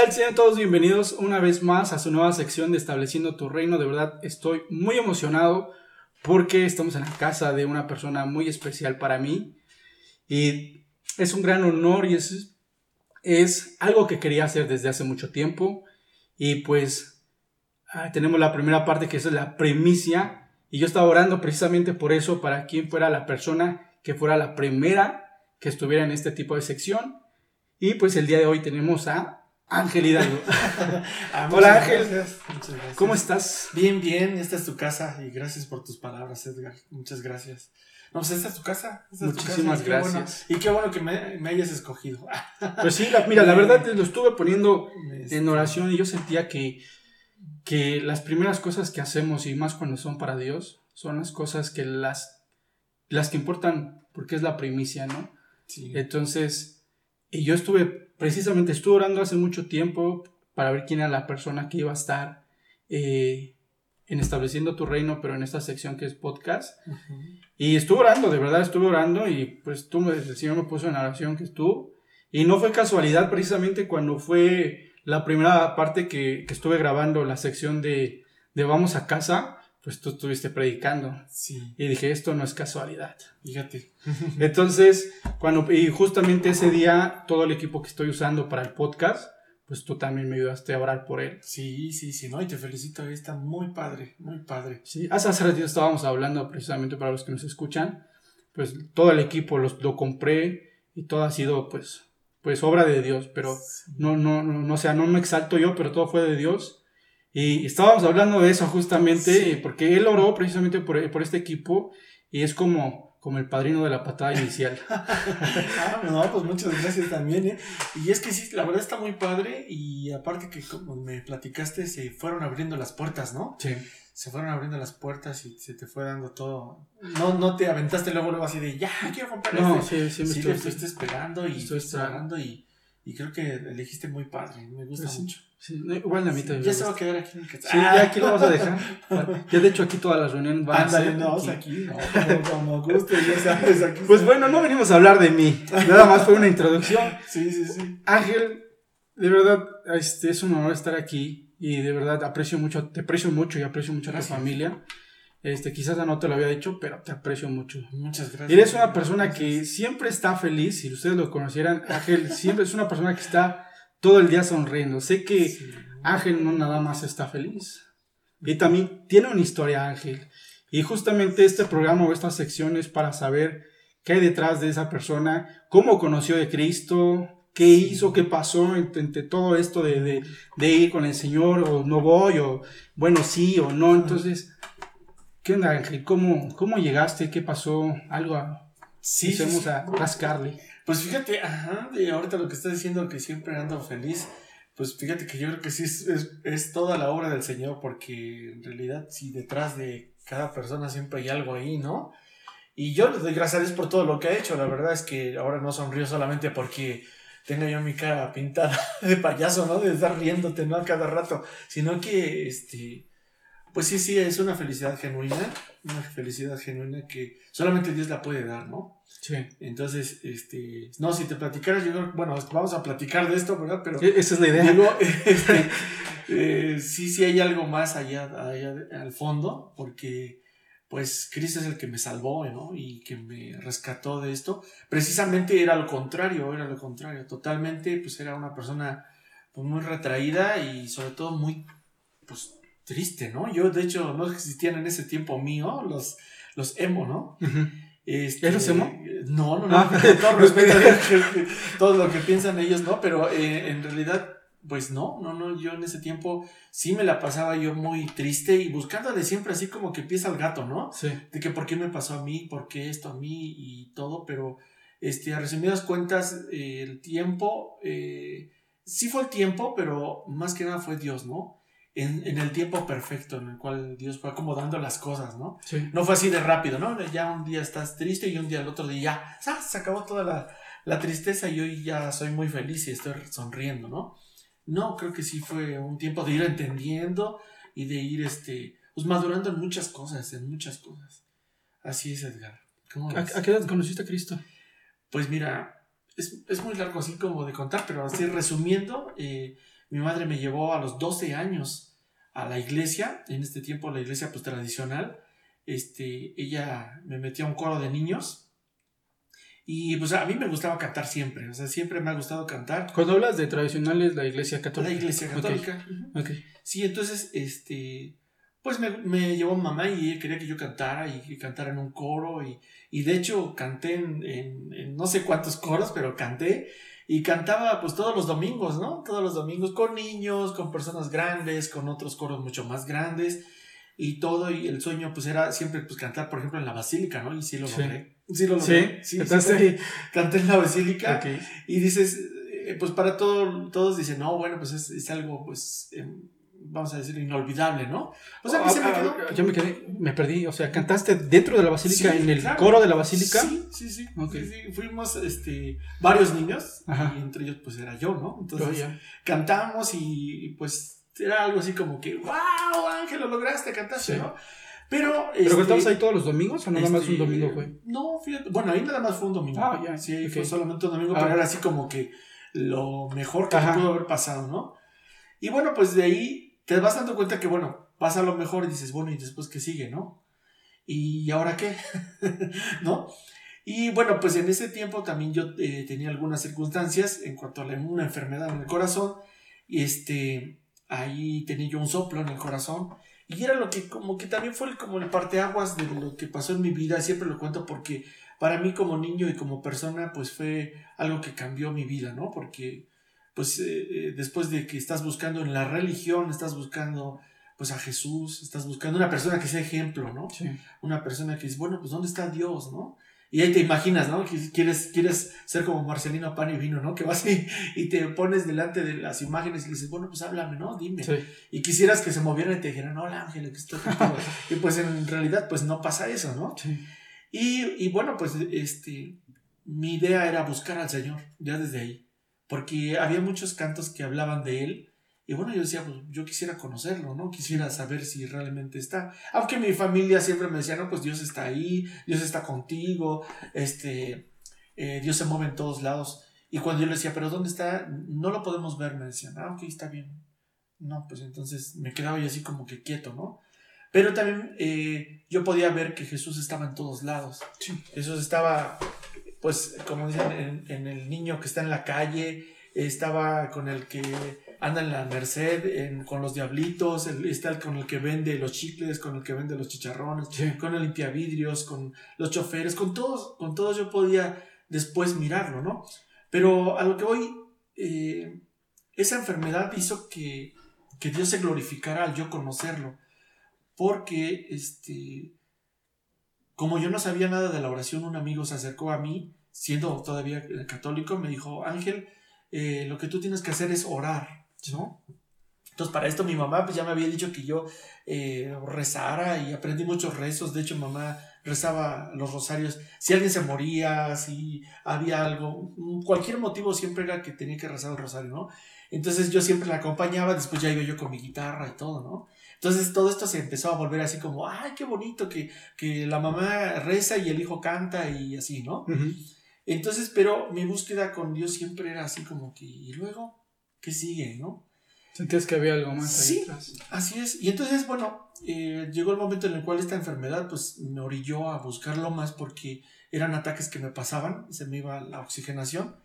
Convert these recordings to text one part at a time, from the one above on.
tal? Sean todos bienvenidos una vez más a su nueva sección de Estableciendo tu Reino. De verdad estoy muy emocionado porque estamos en la casa de una persona muy especial para mí. Y es un gran honor y es, es algo que quería hacer desde hace mucho tiempo. Y pues ah, tenemos la primera parte que es la primicia. Y yo estaba orando precisamente por eso, para quien fuera la persona que fuera la primera que estuviera en este tipo de sección. Y pues el día de hoy tenemos a Ángel Hidalgo. Ah, Hola Ángel, gracias, muchas gracias. ¿cómo estás? Bien, bien, esta es tu casa y gracias por tus palabras, Edgar. Muchas gracias. No, pues esta es tu casa. esta es tu Muchísimas casa, y qué bueno- gracias. y qué bueno que me, me hayas escogido. Pues sí, la- mira, la verdad te lo estuve poniendo Este, en oración y yo sentía que, que las primeras cosas que hacemos y más cuando son para Dios son las cosas que las, las que importan porque es la primicia, ¿no? sí. Entonces, y yo estuve, precisamente estuve orando hace mucho tiempo para ver quién era la persona que iba a estar eh, en estableciendo tu reino, pero en esta sección que es podcast. Y estuve orando, de verdad estuve orando y pues tú me, el Señor me puso en oración que estuvo. Y no fue casualidad precisamente cuando fue la primera parte que, que estuve grabando la sección de, de Vamos a casa, pues tú estuviste predicando. Sí, Y dije, esto no es casualidad. fíjate. Entonces, cuando, y justamente ese día, todo el equipo que estoy usando para el podcast, pues tú también me ayudaste a orar por él. Sí, sí, sí, no, y te felicito, está muy padre, muy padre. Sí, hace, hace ratito estábamos hablando precisamente para los que nos escuchan, pues todo el equipo los, lo compré y todo ha sido pues, pues obra de Dios, pero Sí. no, no, no, no, o sea, no me exalto yo, pero todo fue de Dios. Y estábamos hablando de eso justamente, Sí. porque él oró precisamente por, por este equipo y es como, como el padrino de la patada inicial. Ah, no, pues muchas gracias también, ¿eh? Y es que sí, la verdad está muy padre y aparte que como me platicaste, se fueron abriendo las puertas, ¿no? Sí. se fueron abriendo las puertas y se te fue dando todo. No, no te aventaste luego, luego así de ya, quiero comprar No, este. sí, sí, me Sí, estoy- esperando y estoy estuviste orando y, y creo que elegiste muy padre. Me gusta Pues sí. mucho. Sí, no, igual a mí también. ya se va a quedar aquí en. Sí, ya aquí lo vamos a dejar. Ya de hecho aquí todas las reuniones van a Ándale, ser no, aquí. aquí, no, como, como guste, ya sabes, aquí. Pues bueno, no venimos a hablar de mí. Nada más fue una introducción. Sí, sí, sí. Ángel, de verdad, este, es un honor estar aquí y de verdad aprecio mucho, te aprecio mucho y aprecio mucho a tu Gracias. familia. Este, quizás no te lo había dicho, pero te aprecio mucho. Muchas gracias. Eres una persona que siempre está feliz, si ustedes lo conocieran, Ángel siempre es una persona que está todo el día sonriendo. Sé que Sí. Ángel no nada más está feliz. Y también tiene una historia, Ángel. Y justamente este programa o esta sección es para saber qué hay detrás de esa persona, cómo conoció de Cristo, qué hizo, qué pasó entre, todo esto de, de- de ir con el Señor, o no voy, o bueno, sí o no. Entonces, ¿qué onda, Ángel? ¿Cómo, cómo llegaste? ¿Qué pasó? Algo a, Sí, sí, empecemos a rascarle. Pues fíjate, ajá, de ahorita lo que estás diciendo que siempre ando feliz, pues fíjate que yo creo que sí es, es, toda la obra del Señor, porque en realidad sí detrás de cada persona siempre hay algo ahí, ¿no? Y yo le doy gracias a Dios por todo lo que ha hecho, la verdad es que ahora no sonrío solamente porque tenga yo mi cara pintada de payaso, ¿no? De estar riéndote, ¿no? A cada rato, sino que, este, pues sí, sí, es una felicidad genuina, una felicidad genuina que solamente Dios la puede dar, ¿no? Sí. Entonces, este, no, si te platicaras, yo creo, bueno, vamos a platicar de esto, ¿verdad? Pero Esa es la idea. digo, este, eh, sí, sí hay algo más allá, allá al fondo, porque pues Cristo es el que me salvó, ¿no? Y que me rescató de esto. Precisamente era lo contrario, era lo contrario, totalmente, pues era una persona pues, muy retraída y sobre todo muy, pues, triste, ¿no? Yo, de hecho, no existían en ese tiempo mío los, los emo, ¿no? Ujú. Este, ¿Eres emo? No, no, no. Ah. todo respeto todo lo que piensan ellos, ¿no? Pero eh, en realidad, pues no, no, no. Yo en ese tiempo sí me la pasaba yo muy triste y buscándole siempre así como que empieza el gato, ¿no? Sí. De que por qué me pasó a mí, por qué esto a mí y todo, pero este, a resumidas cuentas, eh, el tiempo, eh, sí fue el tiempo, pero más que nada fue Dios, ¿no? En, en el tiempo perfecto en el cual Dios fue acomodando las cosas, ¿no? Sí. No fue así de rápido, ¿no? Ya un día estás triste y un día al otro día ya se acabó toda la, la tristeza y hoy ya soy muy feliz y estoy sonriendo, ¿no? No, creo que sí fue un tiempo de ir entendiendo y de ir, este, pues madurando en muchas cosas, en muchas cosas. Así es, Edgar. ¿Cómo ¿A, a qué edad conociste a Cristo? Pues mira, es, es muy largo así como de contar, pero así resumiendo, eh, mi madre me llevó a los 12 años a la iglesia, en este tiempo la iglesia pues tradicional, este, ella me metía a un coro de niños y pues a mí me gustaba cantar siempre, o sea, siempre me ha gustado cantar. Cuando hablas de tradicionales, la iglesia católica. La iglesia católica. Sí, entonces, este, pues me, me, llevó mamá y ella quería que yo cantara y que cantara en un coro y, y de hecho canté en, en, no sé cuántos coros, pero canté y cantaba pues todos los domingos, ¿no? Todos los domingos con niños, con personas grandes, con otros coros mucho más grandes y todo y el sueño pues era siempre pues cantar por ejemplo en la basílica, ¿no? Y sí lo logré. Sí, lo logré. Sí, sí, canté en la basílica y dices, eh, pues para todo, todos dicen, no, bueno, pues es, es algo pues... Em, vamos a decir, inolvidable, ¿no? O sea, a mí se me ah, quedó. Ah, yo me quedé, me perdí. O sea, cantaste dentro de la basílica, en el coro de la basílica. Sí, sí, sí. Fuimos este, varios niños, y entre ellos, pues era yo, ¿no? Entonces, cantamos y, pues era algo así como que, wow, Ángel, lo lograste, cantaste, ¿no? Pero. ¿Pero cantabas este, ahí todos los domingos o nada más un este, domingo fue? No, fíjate. Bueno, ahí nada más fue un domingo. Ah, ya. Sí, fue solamente un domingo, ah. pero era así como que lo mejor que pudo haber pasado, ¿no? Y bueno, pues de ahí te vas dando cuenta que, bueno, pasa lo mejor y dices, bueno, ¿y después qué sigue, no? ¿Y ahora qué? ¿No? Y bueno, pues en ese tiempo también yo eh, tenía algunas circunstancias en cuanto a una enfermedad en el corazón. Y este, ahí tenía yo un soplo en el corazón. Y era lo que como que también fue como el parteaguas de lo que pasó en mi vida. Siempre lo cuento porque para mí como niño y como persona, pues fue algo que cambió mi vida, ¿no? Porque pues eh, eh, después de que estás buscando en la religión, estás buscando pues a Jesús, estás buscando una persona que sea ejemplo, ¿no? Una persona que dice, bueno, pues ¿dónde está Dios, no? Y ahí te imaginas, ¿no? Que quieres, quieres ser como Marcelino Pan y Vino, ¿no? Que vas y, y te pones delante de las imágenes y dices, bueno, pues háblame, ¿no? Dime. Y quisieras que se movieran y te dijeran, hola Ángel, que estoy contigo. y pues en realidad, pues no pasa eso, ¿no? Y, y bueno, pues este, mi idea era buscar al Señor, ya desde ahí porque había muchos cantos que hablaban de él. Y bueno, yo decía, pues yo quisiera conocerlo, ¿no? Quisiera saber si realmente está. Aunque mi familia siempre me decía, no, pues Dios está ahí, Dios está contigo, este, eh, Dios se mueve en todos lados. Y cuando yo le decía, pero ¿dónde está? No lo podemos ver, me decían, ah, ok, está bien. No, pues entonces me quedaba yo así como que quieto, ¿no? Pero también eh, yo podía ver que Jesús estaba en todos lados. Jesús estaba pues como dicen, en, el niño que está en la calle, estaba con el que anda en la Merced, con los diablitos, está con el que vende los chicles, con el que vende los chicharrones, con el limpiavidrios, con los choferes, con todos, con todos yo podía después mirarlo, ¿no? Pero a lo que hoy, eh, esa enfermedad hizo que, que Dios se glorificara al yo conocerlo, porque este, como yo no sabía nada de la oración, un amigo se acercó a mí, siendo todavía católico, me dijo, Ángel, eh, lo que tú tienes que hacer es orar, ¿no? Entonces, para esto mi mamá pues ya me había dicho que yo eh, rezara y aprendí muchos rezos. De hecho, mamá rezaba los rosarios. Si alguien se moría, si había algo, cualquier motivo siempre era que tenía que rezar el rosario, ¿no? Entonces yo siempre la acompañaba, después ya iba yo con mi guitarra y todo, ¿no? Entonces todo esto se empezó a volver así como, ay, qué bonito que, que la mamá reza y el hijo canta y así, ¿no? Entonces, pero mi búsqueda con Dios siempre era así como que, ¿y luego qué sigue, no? Sentías que había algo más ahí sí, Así es. Y entonces, bueno, eh, llegó el momento en el cual esta enfermedad pues me orilló a buscarlo más porque eran ataques que me pasaban, se me iba la oxigenación.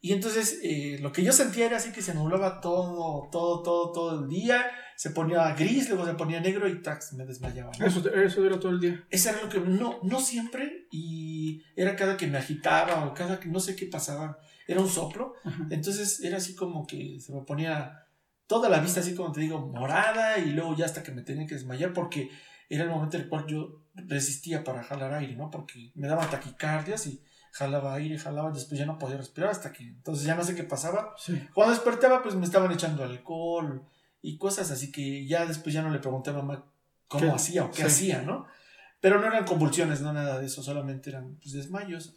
Y entonces eh, lo que yo sentía era así que se nublaba todo, todo, todo, todo el día se ponía gris, luego se ponía negro y tax, me desmayaba. Eso, eso era todo el día. Eso era lo que, no, no siempre, y era cada que me agitaba o cada que no sé qué pasaba, era un soplo, entonces era así como que se me ponía toda la vista así como te digo, morada y luego ya hasta que me tenía que desmayar porque era el momento en el cual yo resistía para jalar aire, ¿no? Porque me daban taquicardias y jalaba aire, jalaba, después ya no podía respirar hasta que, entonces ya no sé qué pasaba. Cuando despertaba pues me estaban echando alcohol, y cosas así que ya después ya no le pregunté a mamá cómo hacía o qué hacía, ¿no? Pero no eran convulsiones, no nada de eso, solamente eran pues, desmayos.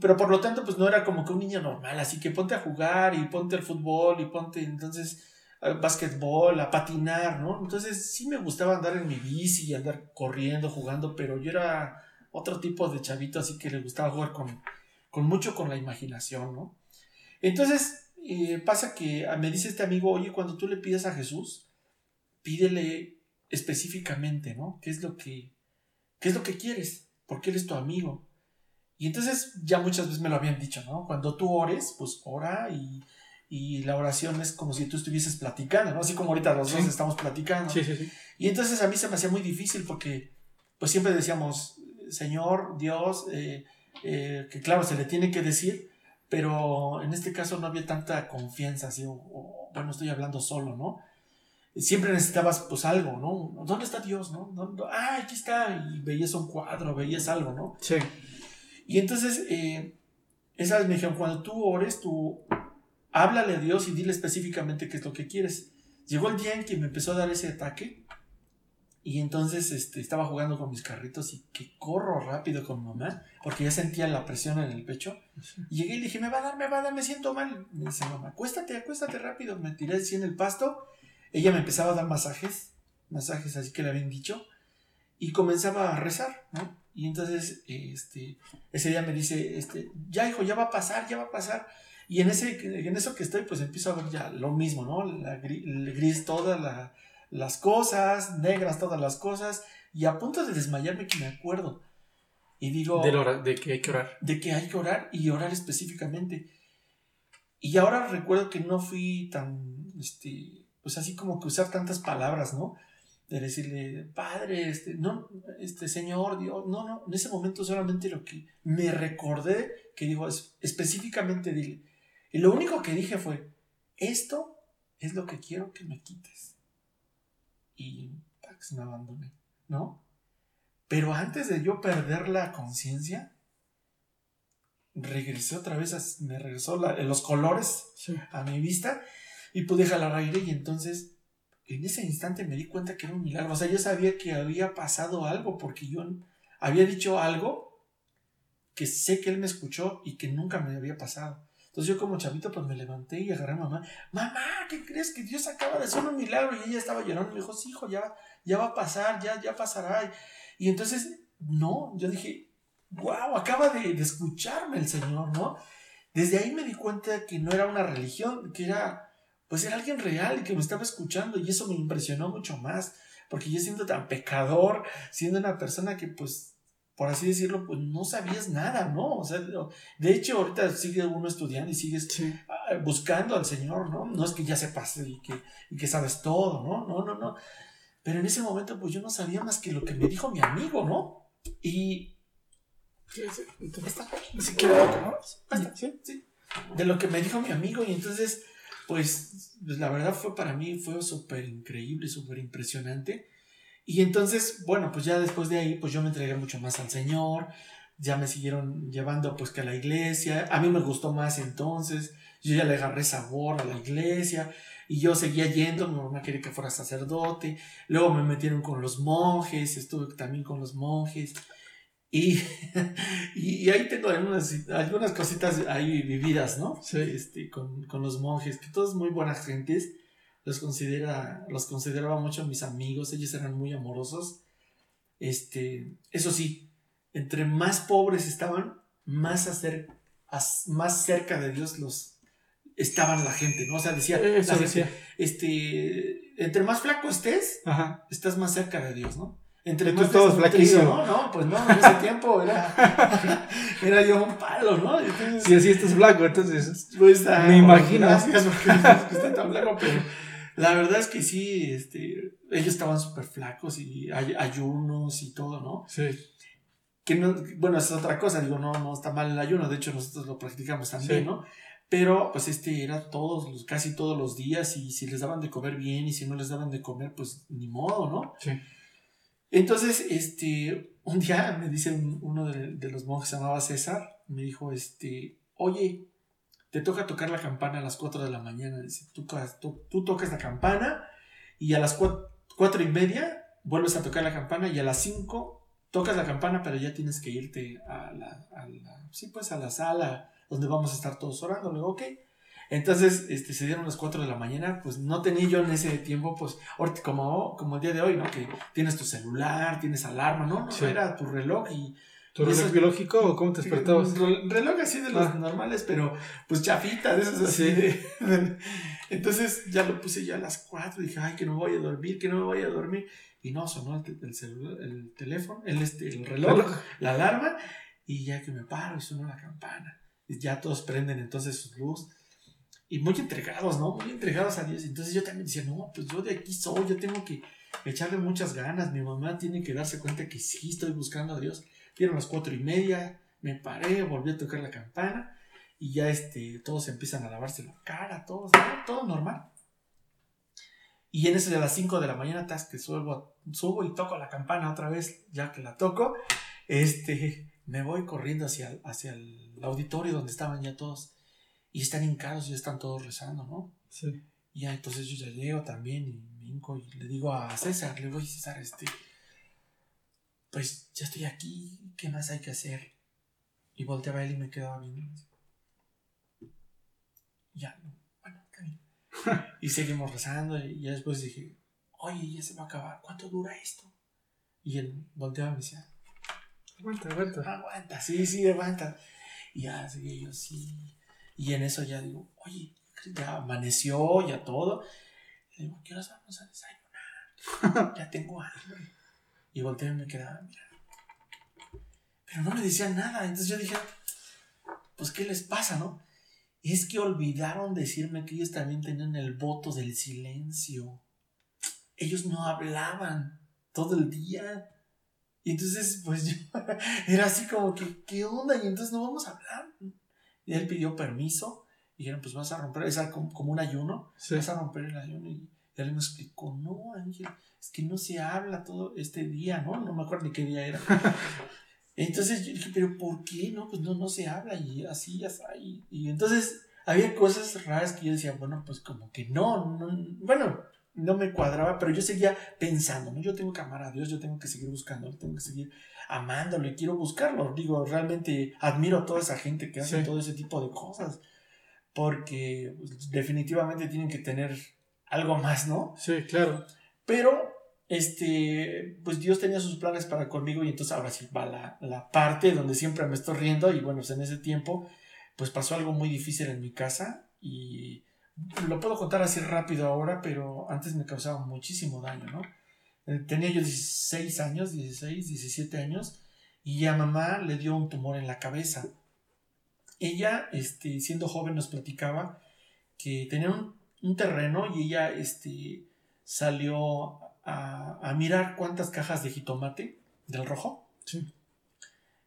Pero por lo tanto, pues no era como que un niño normal, así que ponte a jugar y ponte al fútbol y ponte entonces al básquetbol, a patinar, ¿no? Entonces sí me gustaba andar en mi bici y andar corriendo, jugando, pero yo era otro tipo de chavito, así que le gustaba jugar con, con mucho con la imaginación, ¿no? Entonces, eh, pasa que me dice este amigo, oye, cuando tú le pides a Jesús, pídele específicamente, ¿no? ¿Qué es lo que, qué es lo que quieres? Porque Él es tu amigo. Y entonces ya muchas veces me lo habían dicho, ¿no? Cuando tú ores, pues ora y, la oración es como si tú estuvieses platicando, ¿no? Así como ahorita los dos estamos platicando. Sí, sí, sí. Y entonces a mí se me hacía muy difícil porque pues siempre decíamos, Señor, Dios, eh, eh, que claro, se le tiene que decir, pero en este caso no había tanta confianza, así, o, bueno, estoy hablando solo, ¿no? Siempre necesitabas pues algo, ¿no? ¿Dónde está Dios, no? Ah, aquí está, y veías un cuadro, veías algo, ¿no? Sí. Y entonces, eh, esa me dijeron, cuando tú ores, tú háblale a Dios y dile específicamente qué es lo que quieres. Llegó el día en que me empezó a dar ese ataque y entonces este, estaba jugando con mis carritos y que corro rápido con mamá, porque ya sentía la presión en el pecho. Y llegué y le dije, me va a dar, me va a dar, me siento mal. Me dice mamá, acuéstate, acuéstate rápido. Me tiré así en el pasto. Ella me empezaba a dar masajes, masajes así que le habían dicho. Y comenzaba a rezar, ¿no? Y entonces, este, ese día me dice, este, ya hijo, ya va a pasar, ya va a pasar. Y en, ese, en eso que estoy, pues empiezo a ver ya lo mismo, ¿no? La el gris toda la las cosas, negras todas las cosas, y a punto de desmayarme que me acuerdo. Y digo... De, de que hay que orar. De que hay que orar y orar específicamente. Y ahora recuerdo que no fui tan, este, pues así como que usar tantas palabras, ¿no? De decirle, Padre, este, no, este, Señor, Dios, no, no, en ese momento solamente lo que me recordé que digo, es, específicamente dile. Y lo único que dije fue, esto es lo que quiero que me quites y Pax me abandoné, ¿no? Pero antes de yo perder la conciencia, regresé otra vez, me regresó los colores a mi vista y pude jalar aire y entonces en ese instante me di cuenta que era un milagro. O sea, yo sabía que había pasado algo porque yo había dicho algo que sé que él me escuchó y que nunca me había pasado. Entonces yo como chavito pues me levanté y agarré a mamá. Mamá, ¿qué crees que Dios acaba de hacer un milagro? Y ella estaba llorando y me dijo, sí, hijo, ya, ya va a pasar, ya, ya pasará. Y entonces, no, yo dije, wow, acaba de, escucharme el Señor, ¿no? Desde ahí me di cuenta que no era una religión, que era, pues era alguien real y que me estaba escuchando y eso me impresionó mucho más, porque yo siendo tan pecador, siendo una persona que pues por así decirlo, pues no sabías nada, ¿no? O sea, de hecho, ahorita sigue uno estudiando y sigues ah, buscando al Señor, ¿no? No es que ya sepas y que, y que sabes todo, ¿no? No, no, no. Pero en ese momento, pues yo no sabía más que lo que me dijo mi amigo, ¿no? Y. Así que ¿no? ¿Sí? sí. De lo que me dijo mi amigo, y entonces, pues, pues la verdad fue para mí, fue súper increíble, súper impresionante y entonces, bueno, pues ya después de ahí, pues yo me entregué mucho más al Señor, ya me siguieron llevando pues que a la iglesia, a mí me gustó más entonces, yo ya le agarré sabor a la iglesia y yo seguía yendo, mi mamá quería que fuera sacerdote, luego me metieron con los monjes, estuve también con los monjes y, y, ahí tengo algunas, algunas cositas ahí vividas, ¿no? Sí. Este, con, con los monjes, que todos muy buenas gentes los considera, los consideraba mucho mis amigos, ellos eran muy amorosos. Este, eso sí, entre más pobres estaban, más, hacer, más cerca de Dios los estaban la gente, ¿no? O sea, decía, eso decía. este, entre más flaco estés, estás más cerca de Dios, ¿no? Entre más todos No, no, pues no, en ese tiempo era, era yo un palo, ¿no? si así estás flaco, entonces. Pues, ah, me imagino. Gracias porque tan flaco, pero la verdad es que sí, este, ellos estaban súper flacos y hay ayunos y todo, ¿no? Sí. Que no, bueno, es otra cosa, digo, no, no está mal el ayuno, de hecho nosotros lo practicamos también, ¿no? Pero pues este era todos, casi todos los días y si les daban de comer bien y si no les daban de comer, pues ni modo, ¿no? Sí. Entonces, este, un día me dice uno de, de los monjes, se llamaba César, me dijo, este, oye, te toca tocar la campana a las 4 de la mañana. Dice, tú, tú, tocas la campana y a las 4, y media vuelves a tocar la campana y a las 5 tocas la campana, pero ya tienes que irte a la, sí, pues a la sala donde vamos a estar todos orando. Luego, ok. Entonces, este, se dieron las 4 de la mañana, pues no tenía yo en ese tiempo, pues, como, como el día de hoy, ¿no? Que tienes tu celular, tienes alarma, ¿no? No, era tu reloj y ¿Tu reloj biológico o cómo te despertabas? Reloj así de los ah. normales, pero pues chafita, de esos así. entonces ya lo puse ya a las 4 dije, ay, que no voy a dormir, que no me voy a dormir. Y no, sonó el, celular, el teléfono, el, este, el reloj, la alarma, y ya que me paro y sonó la campana. Y ya todos prenden entonces su luz. Y muy entregados, ¿no? Muy entregados a Dios. Entonces yo también decía, no, pues yo de aquí soy, yo tengo que echarle muchas ganas. Mi mamá tiene que darse cuenta que sí estoy buscando a Dios. Dieron las cuatro y media, me paré, volví a tocar la campana y ya este, todos empiezan a lavarse la cara, todos, todo normal. Y en eso de las 5 de la mañana, tas que subo, subo y toco la campana otra vez, ya que la toco, este, me voy corriendo hacia, hacia el auditorio donde estaban ya todos. Y están hincados y están todos rezando, ¿no? Sí. Y ya entonces yo ya llego también y me hinco y le digo a César, le digo, a César, este, pues ya estoy aquí, ¿qué más hay que hacer? Y volteaba él y me quedaba viendo. Ya, bueno, y seguimos rezando y ya después dije, oye, ya se va a acabar, ¿cuánto dura esto? Y él volteaba y me decía, aguanta, aguanta. Aguanta, sí, sí, aguanta. Y ya seguía yo, sí. Y en eso ya digo, oye, ya amaneció, ya todo. Le digo, ¿qué horas vamos a desayunar? ya tengo hambre. Y volteé y me quedaba, mira. Pero no me decían nada. Entonces yo dije, pues, ¿qué les pasa, no? es que olvidaron decirme que ellos también tenían el voto del silencio. Ellos no hablaban todo el día. Y entonces, pues yo era así como que, ¿qué onda? Y entonces no vamos a hablar. Y él pidió permiso. Y dijeron, pues vas a romper, es como, un ayuno. Vas a romper el ayuno. Y él me explicó, no, Ángel, es que no se habla todo este día, ¿no? No me acuerdo ni qué día era. Entonces yo dije, pero ¿por qué? No, pues no, no se habla y así, ya está. Y, entonces había cosas raras que yo decía, bueno, pues como que no, no, bueno, no me cuadraba, pero yo seguía pensando, ¿no? Yo tengo que amar a Dios, yo tengo que seguir buscándolo, tengo que seguir amándolo y quiero buscarlo. Digo, realmente admiro a toda esa gente que hace todo ese tipo de cosas, porque pues, definitivamente tienen que tener algo más, ¿no? Sí, claro. Pero este, pues Dios tenía sus planes para conmigo y entonces ahora sí va la, la parte donde siempre me estoy riendo y bueno, pues en ese tiempo pues pasó algo muy difícil en mi casa y lo puedo contar así rápido ahora, pero antes me causaba muchísimo daño, ¿no? Eh, tenía yo 16 años, 16, 17 años y a mamá le dio un tumor en la cabeza. Ella, este, siendo joven, nos platicaba que tenía un, un terreno y ella, este, salió a, mirar cuántas cajas de jitomate del rojo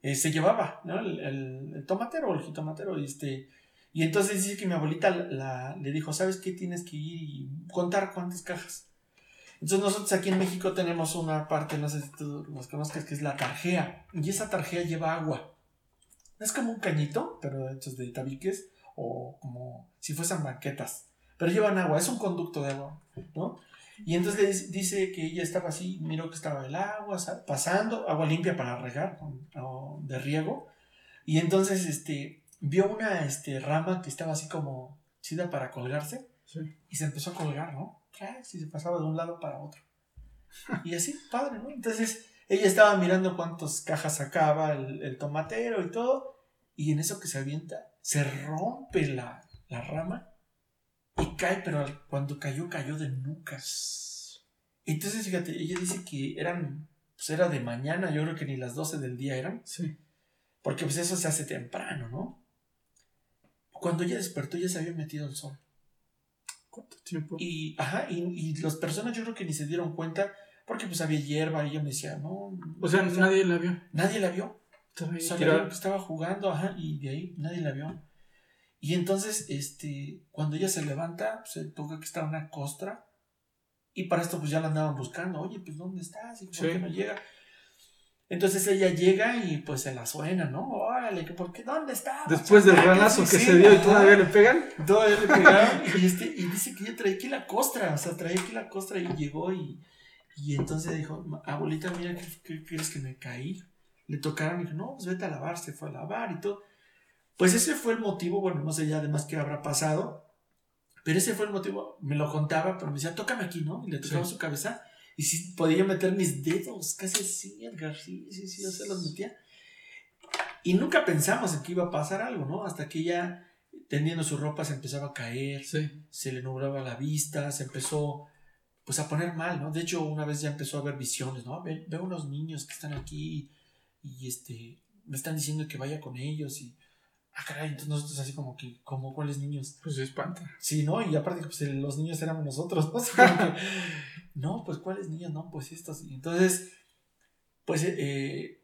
eh, se llevaba, ¿no? El, tomatero o el jitomatero. Este, y entonces dice que mi abuelita le dijo, ¿sabes qué? Tienes que ir y contar cuántas cajas. Entonces nosotros aquí en México tenemos una parte, no sé si tú los conozcas, que es la tarjea. Y esa tarjea lleva agua. Es como un cañito, pero hechos de tabiques o como si fuesen banquetas. Pero llevan agua, es un conducto de agua, ¿no? Y entonces dice que ella estaba así, miró que estaba el agua pasando, agua limpia para regar, de riego. Y entonces este, vio una este, rama que estaba así como chida para colgarse. Y se empezó a colgar, ¿no? Y se pasaba de un lado para otro. Y así, padre, ¿no? Entonces ella estaba mirando cuántas cajas sacaba el, tomatero y todo. Y en eso que se avienta, se rompe la, la rama y cae, pero cuando cayó, cayó de nucas. Entonces, fíjate, ella dice que eran, pues era de mañana, yo creo que ni las 12 del día eran. Sí. Porque pues eso se hace temprano, ¿no? Cuando ella despertó ya se había metido el sol. ¿Cuánto tiempo? Y, ajá, y, y las personas yo creo que ni se dieron cuenta porque pues había hierba y ella me decía, no. O sea, nadie la vio. Nadie la vio. Sabía que estaba jugando, ajá, y de ahí nadie la vio. Y entonces, este, cuando ella se levanta, se toca que está una costra. Y para esto, pues ya la andaban buscando. Oye, pues, ¿dónde estás? ¿Y por qué no llega? Entonces ella llega y pues se la suena, ¿no? Órale, ¿por qué? ¿Dónde está? Después del ranazo que se dio y todavía le pegan. Todavía le pegaron. y, este, y dice que ella trae aquí la costra. O sea, trae aquí la costra y llegó y, y entonces dijo, abuelita, mira, ¿qué, crees que me caí? Le tocaron y dijo, no, pues vete a lavar, se fue a lavar y todo. Pues ese fue el motivo, bueno, no sé ya además qué habrá pasado, pero ese fue el motivo, me lo contaba, pero me decía, tócame aquí, ¿no? Y le tocaba su cabeza y sí podía meter mis dedos, casi así, Edgar, sí, sí, sí, yo se los metía. Y nunca pensamos en que iba a pasar algo, ¿no? Hasta que ya tendiendo su ropa se empezaba a caer, se le nublaba la vista, se empezó pues a poner mal, ¿no? De hecho, una vez ya empezó a ver visiones, ¿no? veo unos niños que están aquí y este me están diciendo que vaya con ellos y ah, caray, entonces nosotros así como que, como cuáles niños. Pues se espanta. Sí, ¿no? Y aparte pues los niños éramos nosotros, ¿no? no, pues cuáles niños, no, pues estos. Y entonces, pues eh,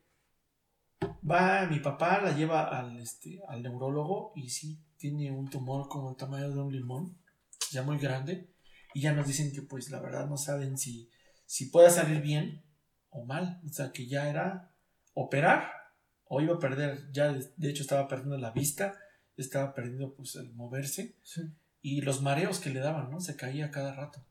va mi papá, la lleva al, este, al neurólogo y sí, tiene un tumor como el tamaño de un limón, ya muy grande, y ya nos dicen que pues la verdad no saben si, si pueda salir bien o mal, o sea que ya era operar o iba a perder, ya de hecho estaba perdiendo la vista, estaba perdiendo pues el moverse y los mareos que le daban, ¿no? Se caía cada rato.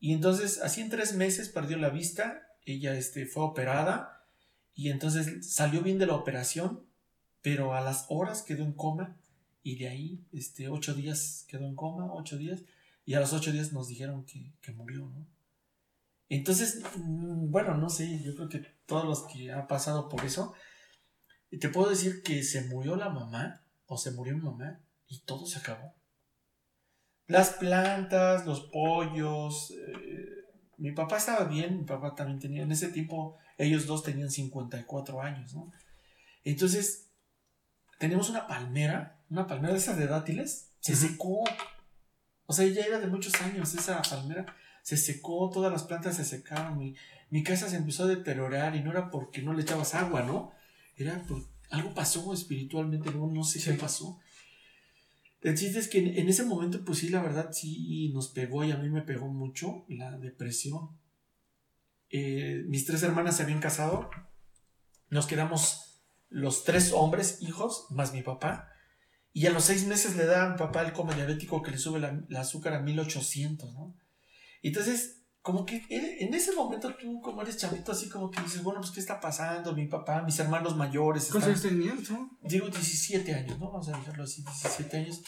Y entonces, así en tres meses perdió la vista, ella este, fue operada y entonces salió bien de la operación, pero a las horas quedó en coma y de ahí, este, ocho días quedó en coma, ocho días, y a los ocho días nos dijeron que, que murió, ¿no? Entonces, mm, bueno, no sé, yo creo que todos los que han pasado por eso, te puedo decir que se murió la mamá, o se murió mi mamá, y todo se acabó. Las plantas, los pollos, eh, mi papá estaba bien, mi papá también tenía, en ese tiempo ellos dos tenían 54 años, ¿no? Entonces, tenemos una palmera, una palmera de esas de dátiles, se secó. O sea, ya era de muchos años esa palmera, se secó, todas las plantas se secaron, mi, mi casa se empezó a deteriorar y no era porque no le echabas agua, ¿no? Era porque algo pasó espiritualmente, no, no sé qué pasó. El chiste es que en, ese momento, pues sí, la verdad sí nos pegó y a mí me pegó mucho la depresión. Eh, mis tres hermanas se habían casado, nos quedamos los tres hombres, hijos, más mi papá, y a los seis meses le da a mi papá el coma diabético que le sube la, azúcar a 1800, ¿no? Entonces, como que en ese momento tú, como eres chavito, así como que dices, bueno, pues, ¿qué está pasando? Mi papá, mis hermanos mayores. ¿Cuántos años tenías, Digo, 17 años, ¿no? Vamos a dejarlo así, 17 años.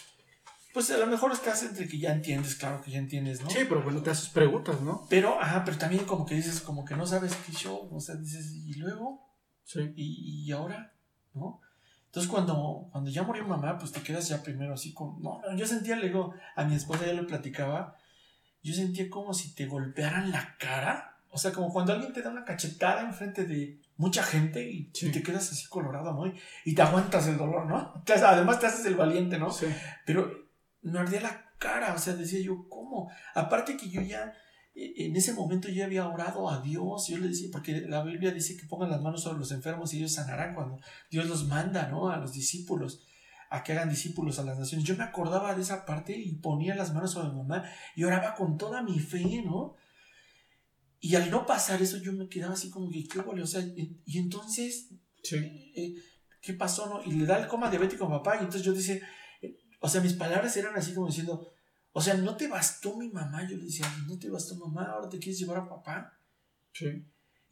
Pues a lo mejor estás entre que ya entiendes, claro que ya entiendes, ¿no? Sí, pero bueno, te haces preguntas, ¿no? Pero, ajá, pero también como que dices, como que no sabes qué show, o sea, dices, ¿y luego? Sí. ¿Y, y ahora? ¿No? Entonces cuando, cuando ya murió mamá, pues te quedas ya primero así como, no, yo sentía, le digo, a mi esposa ya lo platicaba, yo sentía como si te golpearan la cara. O sea, como cuando alguien te da una cachetada enfrente de mucha gente y, te quedas así colorado, ¿no? Y te aguantas el dolor, ¿no? Además te haces el valiente, ¿no? Sí. Pero me ardía la cara, o sea, decía yo, ¿cómo? Aparte que yo ya, e, en ese momento yo había orado a Dios, yo le decía, porque la Biblia dice que pongan las manos sobre los enfermos y ellos sanarán cuando Dios los manda, ¿no? A los discípulos a que hagan discípulos a las naciones. Yo me acordaba de esa parte y ponía las manos sobre mi mamá y oraba con toda mi fe, ¿no? Y al no pasar eso, yo me quedaba así como que, ¿qué? O sea, y, entonces, eh, ¿qué pasó, no? Y le da el coma diabético a papá, y entonces yo dice, eh, o sea, mis palabras eran así como diciendo, o sea, no te bastó mi mamá, yo le decía, no te bastó mamá, ahora te quieres llevar a papá. Sí.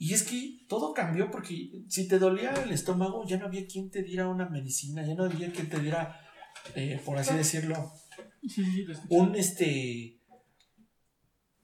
Y es que todo cambió porque si te dolía el estómago, ya no había quien te diera una medicina, ya no había quien te diera, eh, por así decirlo, un este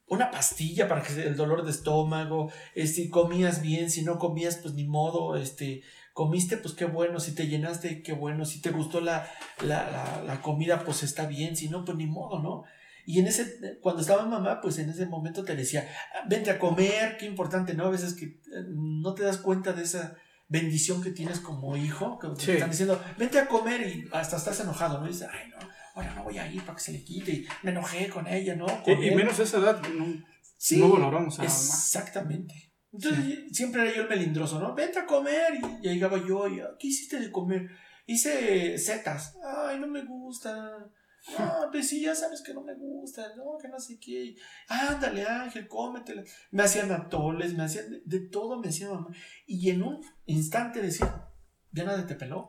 una pastilla para que el dolor de estómago, si este, comías bien, si no comías, pues ni modo, este, comiste, pues qué bueno, si te llenaste, qué bueno, si te gustó la, la, la comida, pues está bien, si no, pues ni modo, ¿no? Y en ese, cuando estaba mamá, pues en ese momento te decía, ah, vente a comer, qué importante, ¿no? A veces que eh, no te das cuenta de esa bendición que tienes como hijo, que te están diciendo, vente a comer y hasta estás enojado, ¿no? Y dices, ay, no, ahora no voy a ir para que se le quite, y me enojé con ella, ¿no? y, menos esa edad, no, no valoramos a Exactamente. Entonces siempre era yo el melindroso, ¿no? Vente a comer y, y llegaba yo y, ¿qué hiciste de comer? Hice setas, ay, no me gusta no, pues sí, ya sabes que no me gusta, no, que no sé qué. Ándale, Ángel, cómetela. Me hacían atoles, me hacían de, todo, me hacían mamá. Y en un instante decía, ya nadie te peló.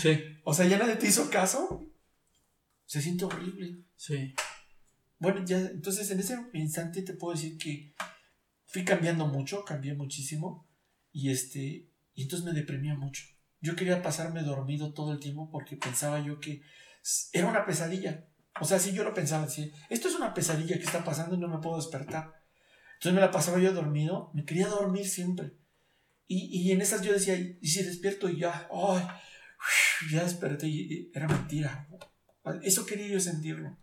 Sí. o sea, ya nadie te hizo caso. Se siente horrible. Sí. Bueno, ya, entonces en ese instante te puedo decir que fui cambiando mucho, cambié muchísimo. Y este, y entonces me deprimía mucho. Yo quería pasarme dormido todo el tiempo porque pensaba yo que era una pesadilla. O sea, si yo lo pensaba, así, esto es una pesadilla que está pasando y no me puedo despertar. Entonces me la pasaba yo dormido, me quería dormir siempre. Y, y en esas yo decía, y si despierto y ya, ay, ya desperté y era mentira. Eso quería yo sentirlo.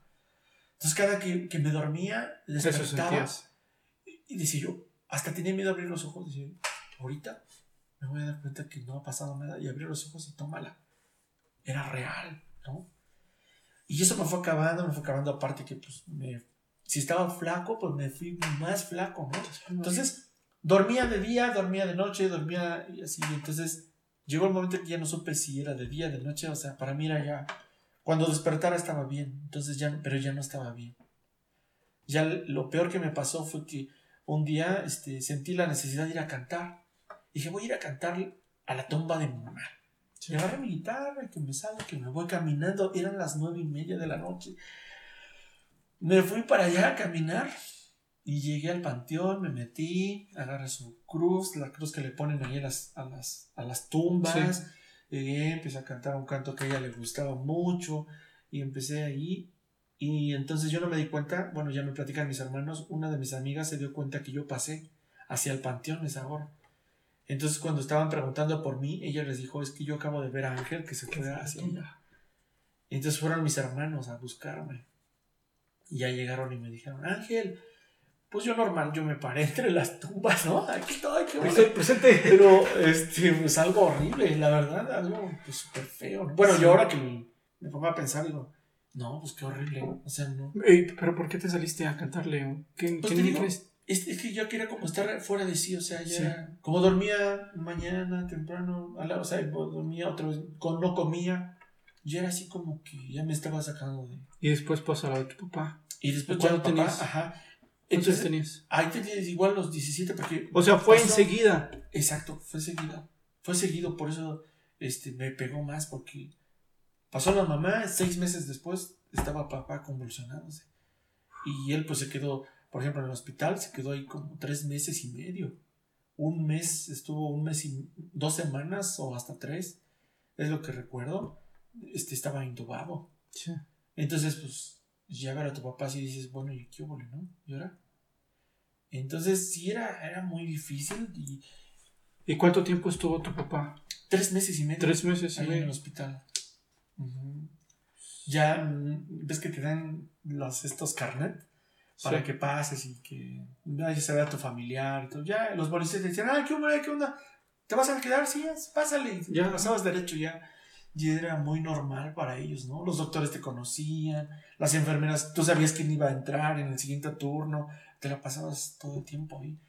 Entonces cada que, que me dormía, despertaba y decía yo, hasta tenía miedo de abrir los ojos, decía, ahorita me voy a dar cuenta que no ha pasado nada y abrí los ojos y tómala. Era real, ¿no? Y eso me fue acabando, me fue acabando aparte que pues me, si estaba flaco, pues me fui más flaco, ¿no? Entonces, dormía de día, dormía de noche, dormía y así, entonces llegó el momento que ya no supe si era de día, de noche, o sea, para mí era ya, cuando despertara estaba bien, entonces ya, pero ya no estaba bien. Ya lo peor que me pasó fue que un día este, sentí la necesidad de ir a cantar. Dije, voy a ir a cantar a la tumba de mi mamá. Y agarré mi guitarra, que me salgo, que me voy caminando. Eran las nueve y media de la noche. Me fui para allá a caminar y llegué al panteón, me metí, agarré su cruz, la cruz que le ponen ahí a las, a las, a las tumbas. Llegué, empecé a cantar un canto que a ella le gustaba mucho y empecé ahí. Y entonces yo no me di cuenta, bueno, ya me platican mis hermanos, una de mis amigas se dio cuenta que yo pasé hacia el panteón esa hora. Entonces cuando estaban preguntando por mí, ella les dijo, es que yo acabo de ver a Ángel que se fue hacia allá. entonces fueron mis hermanos a buscarme. Y ya llegaron y me dijeron, Ángel, pues yo normal, yo me paré entre las tumbas, ¿no? Aquí estoy, qué bueno. presente. Pero, este, pues algo horrible, la verdad, algo pues súper feo. Bueno, yo ahora que me pongo a pensar, digo, no, pues qué horrible, o sea, no. pero ¿por qué te saliste a cantarle? ¿Qué, pues ¿qué es, que yo quería como estar fuera de sí, o sea, ya. Como dormía mañana, temprano, o sea, dormía otra vez, no comía. Ya era así como que ya me estaba sacando de. Y después pasó la de tu papá. Y después cuando tenías. Ajá. Entonces tenías. Ahí tenías igual los 17, porque. O sea, fue enseguida. Exacto, fue enseguida. Fue seguido, por eso este, me pegó más, porque pasó la mamá, seis meses después estaba papá convulsionándose. Y él pues se quedó por ejemplo, en el hospital se quedó ahí como tres meses y medio. Un mes, estuvo un mes y dos semanas o hasta tres, es lo que recuerdo. Este estaba intubado. Sí. Entonces, pues, ya ver a tu papá y dices, bueno, ¿y qué hubo, no? ¿Y ahora? Entonces, sí, era, era muy difícil. Y, ¿Y cuánto tiempo estuvo tu papá? Tres meses y medio. Tres meses y medio. en el hospital. Ya mm, ves que te dan los, estos carnet para que pases y que nadie se vea tu familiar y todo. Ya los policías te decían, ay, ¿qué onda? ¿Qué onda? ¿Te vas a quedar? Sí, pásale. Ya pasabas derecho ya. Y era muy normal para ellos, ¿no? Los doctores te conocían, las enfermeras, tú sabías quién iba a entrar en el siguiente turno, te la pasabas todo el tiempo ahí.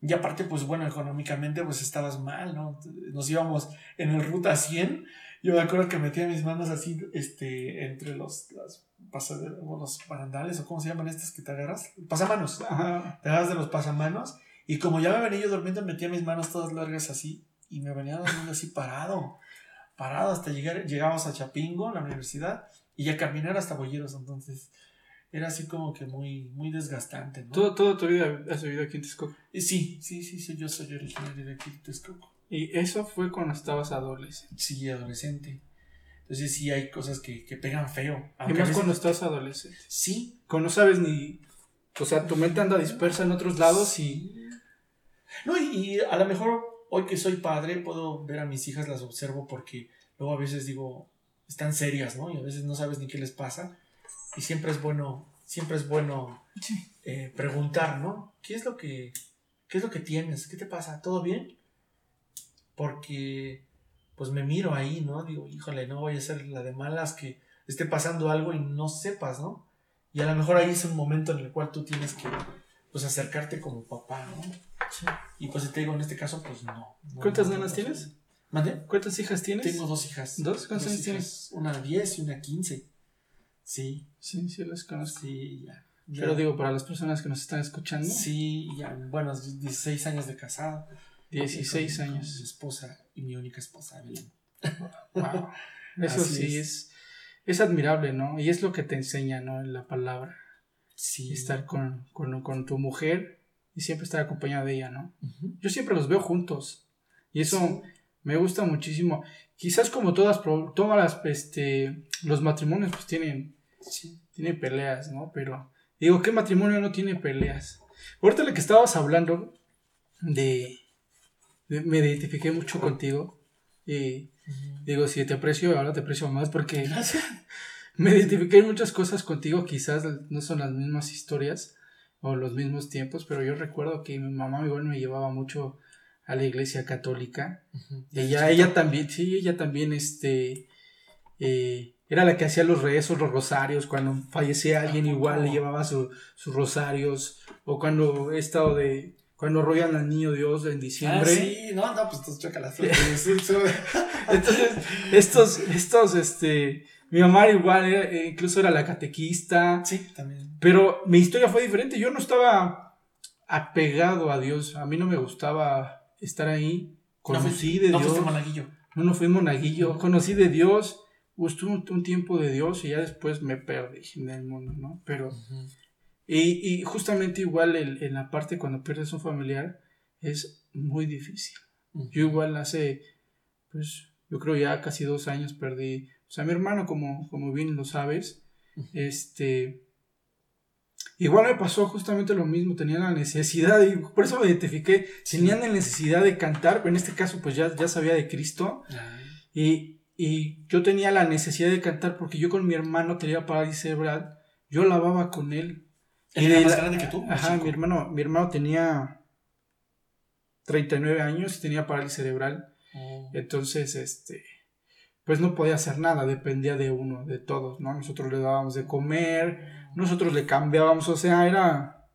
Y aparte, pues bueno, económicamente pues estabas mal, ¿no? Nos íbamos en el ruta 100. Yo me acuerdo que metía mis manos así, este, entre los, los barandales, o cómo se llaman estas que te agarras, pasamanos, te agarras de los pasamanos, y como ya me venía yo durmiendo, metía mis manos todas largas así, y me venía durmiendo así parado, parado hasta llegar, llegamos a Chapingo, la universidad, y ya caminar hasta Bolleros, entonces era así como que muy, muy desgastante, ¿no? ¿Todo, ¿Toda tu vida has vivido aquí en Texcoco? Sí, sí, sí, sí, yo soy originario de aquí en Texcoco. ¿Y eso fue cuando estabas adolescente? Sí, adolescente. Entonces sí hay cosas que, que pegan feo. Y más cuando estás adolescente. Sí. Cuando no sabes ni... O sea, tu mente anda dispersa en otros lados y... No, y, a lo mejor hoy que soy padre puedo ver a mis hijas, las observo porque luego a veces digo, están serias, ¿no? Y a veces no sabes ni qué les pasa. Y siempre es bueno, siempre es bueno eh, preguntar, ¿no? ¿Qué es lo que, qué es lo que tienes? ¿Qué te pasa? ¿Todo bien? Porque pues me miro ahí, ¿no? Digo, híjole, no voy a ser la de malas que esté pasando algo y no sepas, ¿no? Y a lo mejor ahí es un momento en el cual tú tienes que, pues, acercarte como papá, ¿no? Sí. Y pues te digo, en este caso, pues no. ¿Cuántas nenas tienes? ¿Mande? ¿Cuántas hijas tienes? Tengo dos hijas. ¿Dos? ¿Cuántas hijas tienes? Una 10 y una 15. Sí. Sí, sí, las conozco. Sí, ya. Pero digo, para las personas que nos están escuchando. Sí, ya, bueno, 16 años de casado. 16 años. Mi esposa y mi única esposa, Wow. Eso sí es, es admirable, ¿no? Y es lo que te enseña, ¿no? En la palabra. Sí. Estar con, tu mujer y siempre estar acompañado de ella, ¿no? Yo siempre los veo juntos. Y eso me gusta muchísimo. Quizás como todas, todas las, este, los matrimonios pues tienen, tienen peleas, ¿no? Pero digo, ¿qué matrimonio no tiene peleas? Ahorita lo que estabas hablando de, me identifiqué mucho contigo. Y digo, si te aprecio, ahora te aprecio más porque me identifiqué en muchas cosas contigo. Quizás no son las mismas historias o los mismos tiempos, pero yo recuerdo que mi mamá igual me llevaba mucho a la iglesia católica. Y ella, ella también, sí, ella también, este, eh, era la que hacía los rezos, los rosarios, cuando fallecía alguien igual le llevaba sus rosarios, o cuando he estado de, cuando rollan al niño Dios en diciembre. Ah, sí, no, no, pues entonces choca las Entonces, estos, estos, este, mi mamá igual, eh, incluso era la catequista. Sí, también. Pero mi historia fue diferente, yo no estaba apegado a Dios, a mí no me gustaba estar ahí, conocí de Dios. No monaguillo. No, no fui monaguillo, conocí de Dios, gustó un, tiempo de Dios y ya después me perdí en el mundo, ¿no? Pero, y, y, justamente igual en la parte cuando pierdes un familiar es muy difícil. Yo igual hace, pues, yo creo ya casi dos años perdí, o sea, mi hermano, como, como bien lo sabes, este, Igual me pasó justamente lo mismo, tenía la necesidad, y por eso me identifiqué, tenían la necesidad de cantar, pero en este caso pues ya, ya sabía de Cristo, y, y, yo tenía la necesidad de cantar porque yo con mi hermano tenía parálisis cerebral, yo lavaba con él. ¿Él era más grande que tú? Ajá, mi hermano, mi hermano tenía 39 años y tenía parálisis cerebral, oh. entonces este pues no podía hacer nada, dependía de uno, de todos, ¿no? Nosotros le dábamos de comer, nosotros le cambiábamos, o sea, era,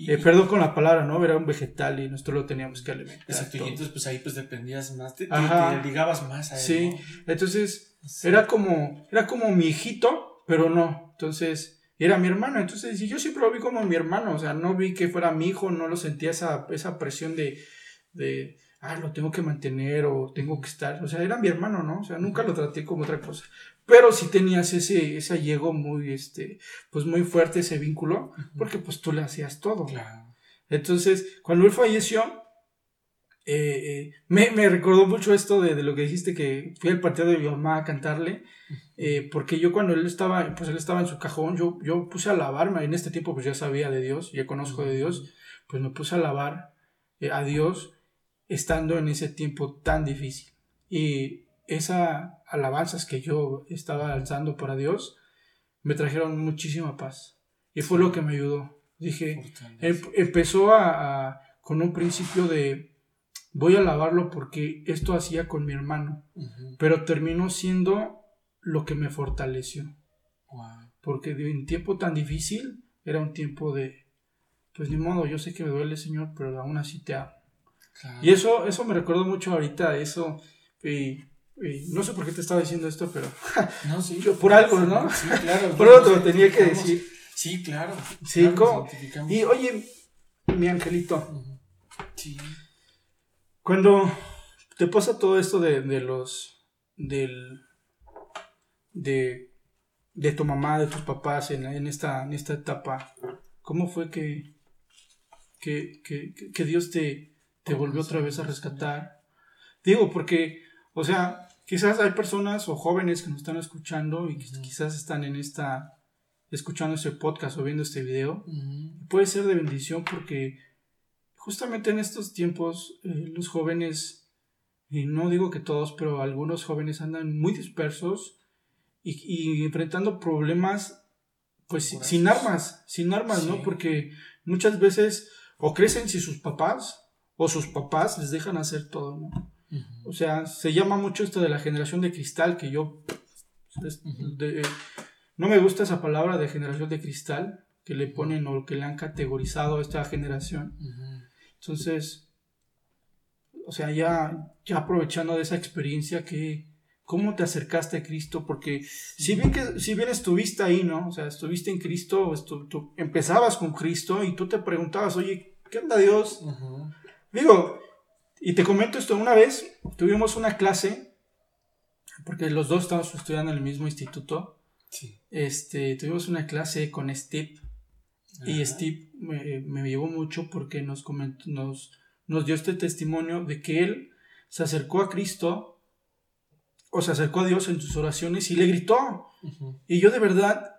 eh, perdón con la palabra, ¿no? Era un vegetal y nosotros lo teníamos que alimentar. Exacto, y entonces pues ahí pues dependías más, te, te, ligabas más a él, Sí, entonces era como, era como mi hijito, pero no, entonces era mi hermano, entonces yo siempre lo vi como mi hermano, o sea, no vi que fuera mi hijo, no lo sentía esa, esa presión de, de ah, lo tengo que mantener o tengo que estar. O sea, era mi hermano, ¿no? O sea, nunca lo traté como otra cosa. Pero sí tenías ese, ese allego muy, este, pues muy fuerte, ese vínculo, porque pues tú le hacías todo. Claro. Entonces, cuando él falleció, eh, eh, me, me, recordó mucho esto de, de, lo que dijiste que fui al partido de mi mamá a cantarle, eh, porque yo cuando él estaba, pues él estaba en su cajón, yo, yo puse a lavarme, en este tiempo pues ya sabía de Dios, ya conozco de Dios, pues me puse a lavar a Dios estando en ese tiempo tan difícil. Y esas alabanzas que yo estaba alzando para Dios me trajeron muchísima paz. Y fue lo que me ayudó. Dije, em, empezó a, con un principio de voy a alabarlo porque esto hacía con mi hermano, pero terminó siendo lo que me fortaleció. Porque de un tiempo tan difícil era un tiempo de, pues ni modo, yo sé que me duele, Señor, pero aún así te amo. Y eso, eso me recuerdo mucho ahorita, eso. Y, no sé por qué te estaba diciendo esto, pero. No, sí. por algo, ¿no? Sí, claro. por algo te lo tenía que decir. Sí, claro. Sí, Y oye, mi angelito. Sí. Cuando te pasa todo esto de, de los. del. de. de tu mamá, de tus papás en, en, esta, en esta etapa, ¿cómo fue que. que, que, que Dios te te volvió otra vez a rescatar. Digo, porque, o sea, quizás hay personas o jóvenes que nos están escuchando y quizás están en esta, escuchando este podcast o viendo este video. Puede ser de bendición porque justamente en estos tiempos eh, los jóvenes, y no digo que todos, pero algunos jóvenes andan muy dispersos y, enfrentando problemas pues sin armas, sin armas, ¿no? Porque muchas veces o crecen sin sus papás o sus papás les dejan hacer todo, ¿no? O sea, se llama mucho esto de la generación de cristal, que yo no me gusta esa palabra de generación de cristal que le ponen o que le han categorizado a esta generación. Entonces, o sea, ya, ya aprovechando de esa experiencia que cómo te acercaste a Cristo, porque si bien que si bien estuviste ahí, ¿no? O sea, estuviste en Cristo, tú empezabas con Cristo y tú te preguntabas, oye, ¿qué onda Dios? Digo, y te comento esto, una vez tuvimos una clase, porque los dos estamos estudiando en el mismo instituto. Este, tuvimos una clase con Steve. Y Steve me, me, llevó mucho porque nos, comentó, nos, nos dio este testimonio de que él se acercó a Cristo o se acercó a Dios en sus oraciones y le gritó. Y yo de verdad,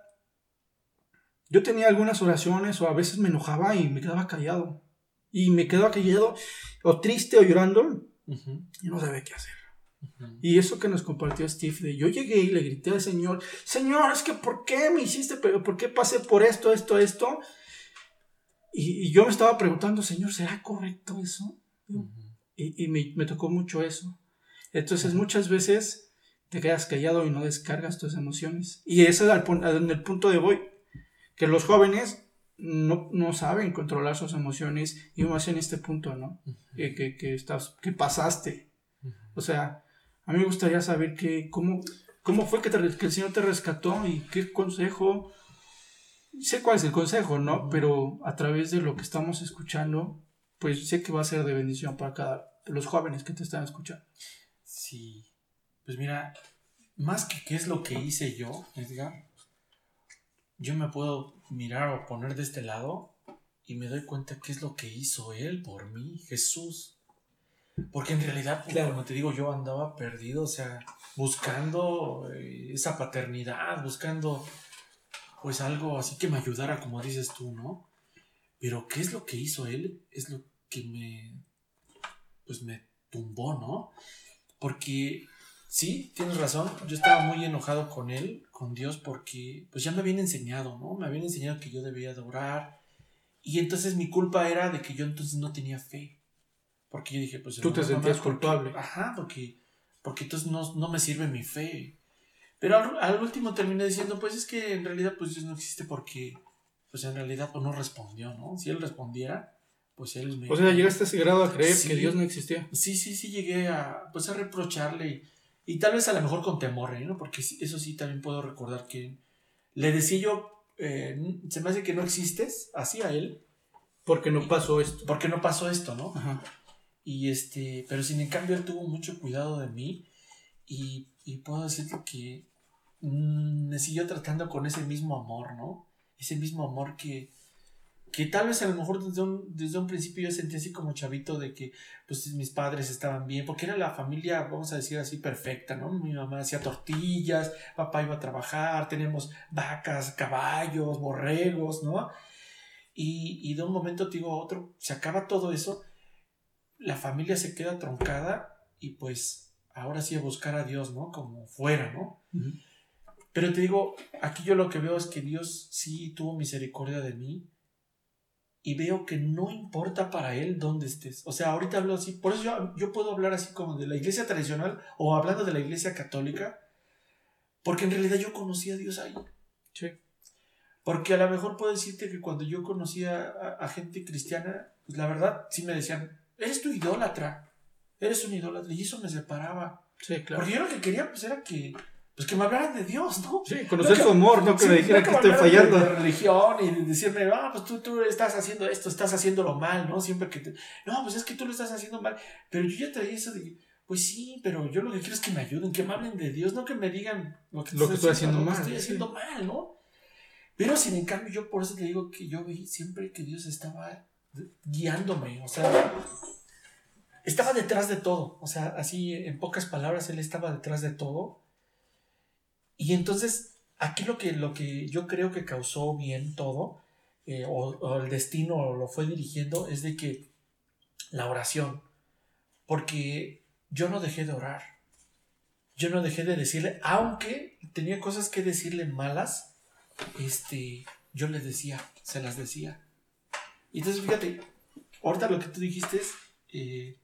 yo tenía algunas oraciones o a veces me enojaba y me quedaba callado. Y me quedo callado o triste o llorando. Y no sabe qué hacer. Y eso que nos compartió Steve, de yo llegué y le grité al Señor, Señor, es que ¿por qué me hiciste, pero por qué pasé por esto, esto, esto? Y, yo me estaba preguntando, Señor, ¿será correcto eso? Y, me, tocó mucho eso. Entonces muchas veces te quedas callado y no descargas tus emociones. Y ese es el, el punto de hoy, que los jóvenes no, no, saben controlar sus emociones y más en este punto, ¿no? que, que, estás, que pasaste. O sea, a mí me gustaría saber que, cómo, cómo fue que, el Señor te rescató y qué consejo. Sé cuál es el consejo, ¿no? Pero a través de lo que estamos escuchando, pues sé que va a ser de bendición para cada, los jóvenes que te están escuchando. Sí. Pues mira, más que qué es lo que hice yo, Edgar, yo me puedo mirar o poner de este lado y me doy cuenta qué es lo que hizo Él por mí, Jesús. Porque en realidad, como te digo, yo andaba perdido, o sea, buscando eh, esa paternidad, buscando pues algo así que me ayudara, como dices tú, ¿no? Pero ¿qué es lo que hizo él? Es lo que me, pues me tumbó, ¿no? Porque sí, tienes razón, yo estaba muy enojado con él, con Dios, porque pues ya me habían enseñado, ¿no? Me habían enseñado que yo debía de orar. Y entonces mi culpa era de que yo entonces no tenía fe. Porque yo dije, pues... Tú te sentías culpable. ajá, porque, porque entonces no, no me sirve mi fe. Pero al, último terminé diciendo, pues es que en realidad pues Dios no existe porque, pues en realidad pues no respondió, ¿no? Si él respondiera, pues él me... O sea, llegaste a ese grado a creer que Dios no existía. Sí, sí, sí, llegué a, pues a reprocharle y, tal vez a lo mejor con temor, ¿eh? ¿no? Porque eso sí también puedo recordar que le decía yo, eh, se me hace que no existes, así a él. Porque no pasó esto. Porque no pasó esto, ¿no? Ajá. Y este, pero sin en cambio él tuvo mucho cuidado de mí y, y puedo decirte que mm, me siguió tratando con ese mismo amor, ¿no? Ese mismo amor que, que tal vez a lo mejor desde un, desde un principio yo sentí así como chavito de que pues mis padres estaban bien, porque era la familia, vamos a decir así, perfecta, ¿no? Mi mamá hacía tortillas, papá iba a trabajar, tenemos vacas, caballos, borregos, ¿no? Y, y de un momento digo a otro, se acaba todo eso la familia se queda troncada y pues ahora sí a buscar a Dios, ¿no? Como fuera, ¿no? Pero te digo, aquí yo lo que veo es que Dios sí tuvo misericordia de mí y veo que no importa para Él dónde estés. O sea, ahorita hablo así, por eso yo, yo puedo hablar así como de la iglesia tradicional o hablando de la iglesia católica, porque en realidad yo conocí a Dios ahí. Sí. Porque a lo mejor puedo decirte que cuando yo conocía a gente cristiana, pues la verdad sí me decían, eres tu idólatra, eres un idólatra, y eso me separaba. Sí, claro. Porque yo lo que quería, pues, era que, pues, que me hablaran de Dios, ¿no? Sí, conocer su amor, no que me dijeran que, estoy fallando. De, religión y decirme, ah, pues tú, tú estás haciendo esto, estás haciéndolo mal, ¿no? Siempre que te, no, pues es que tú lo estás haciendo mal. Pero yo ya traía eso de, pues sí, pero yo lo que quiero es que me ayuden, que me hablen de Dios, no que me digan lo que, lo que estoy haciendo, mal. estoy haciendo mal, ¿no? Pero sin en cambio, yo por eso te digo que yo vi siempre que Dios estaba guiándome, o sea, estaba detrás de todo, o sea, así en pocas palabras, él estaba detrás de todo. Y entonces, aquí lo que, lo que yo creo que causó bien todo, eh, o, el destino lo fue dirigiendo, es de que la oración, porque yo no dejé de orar, yo no dejé de decirle, aunque tenía cosas que decirle malas, este, yo les decía, se las decía. Y entonces, fíjate, ahorita lo que tú dijiste es, eh,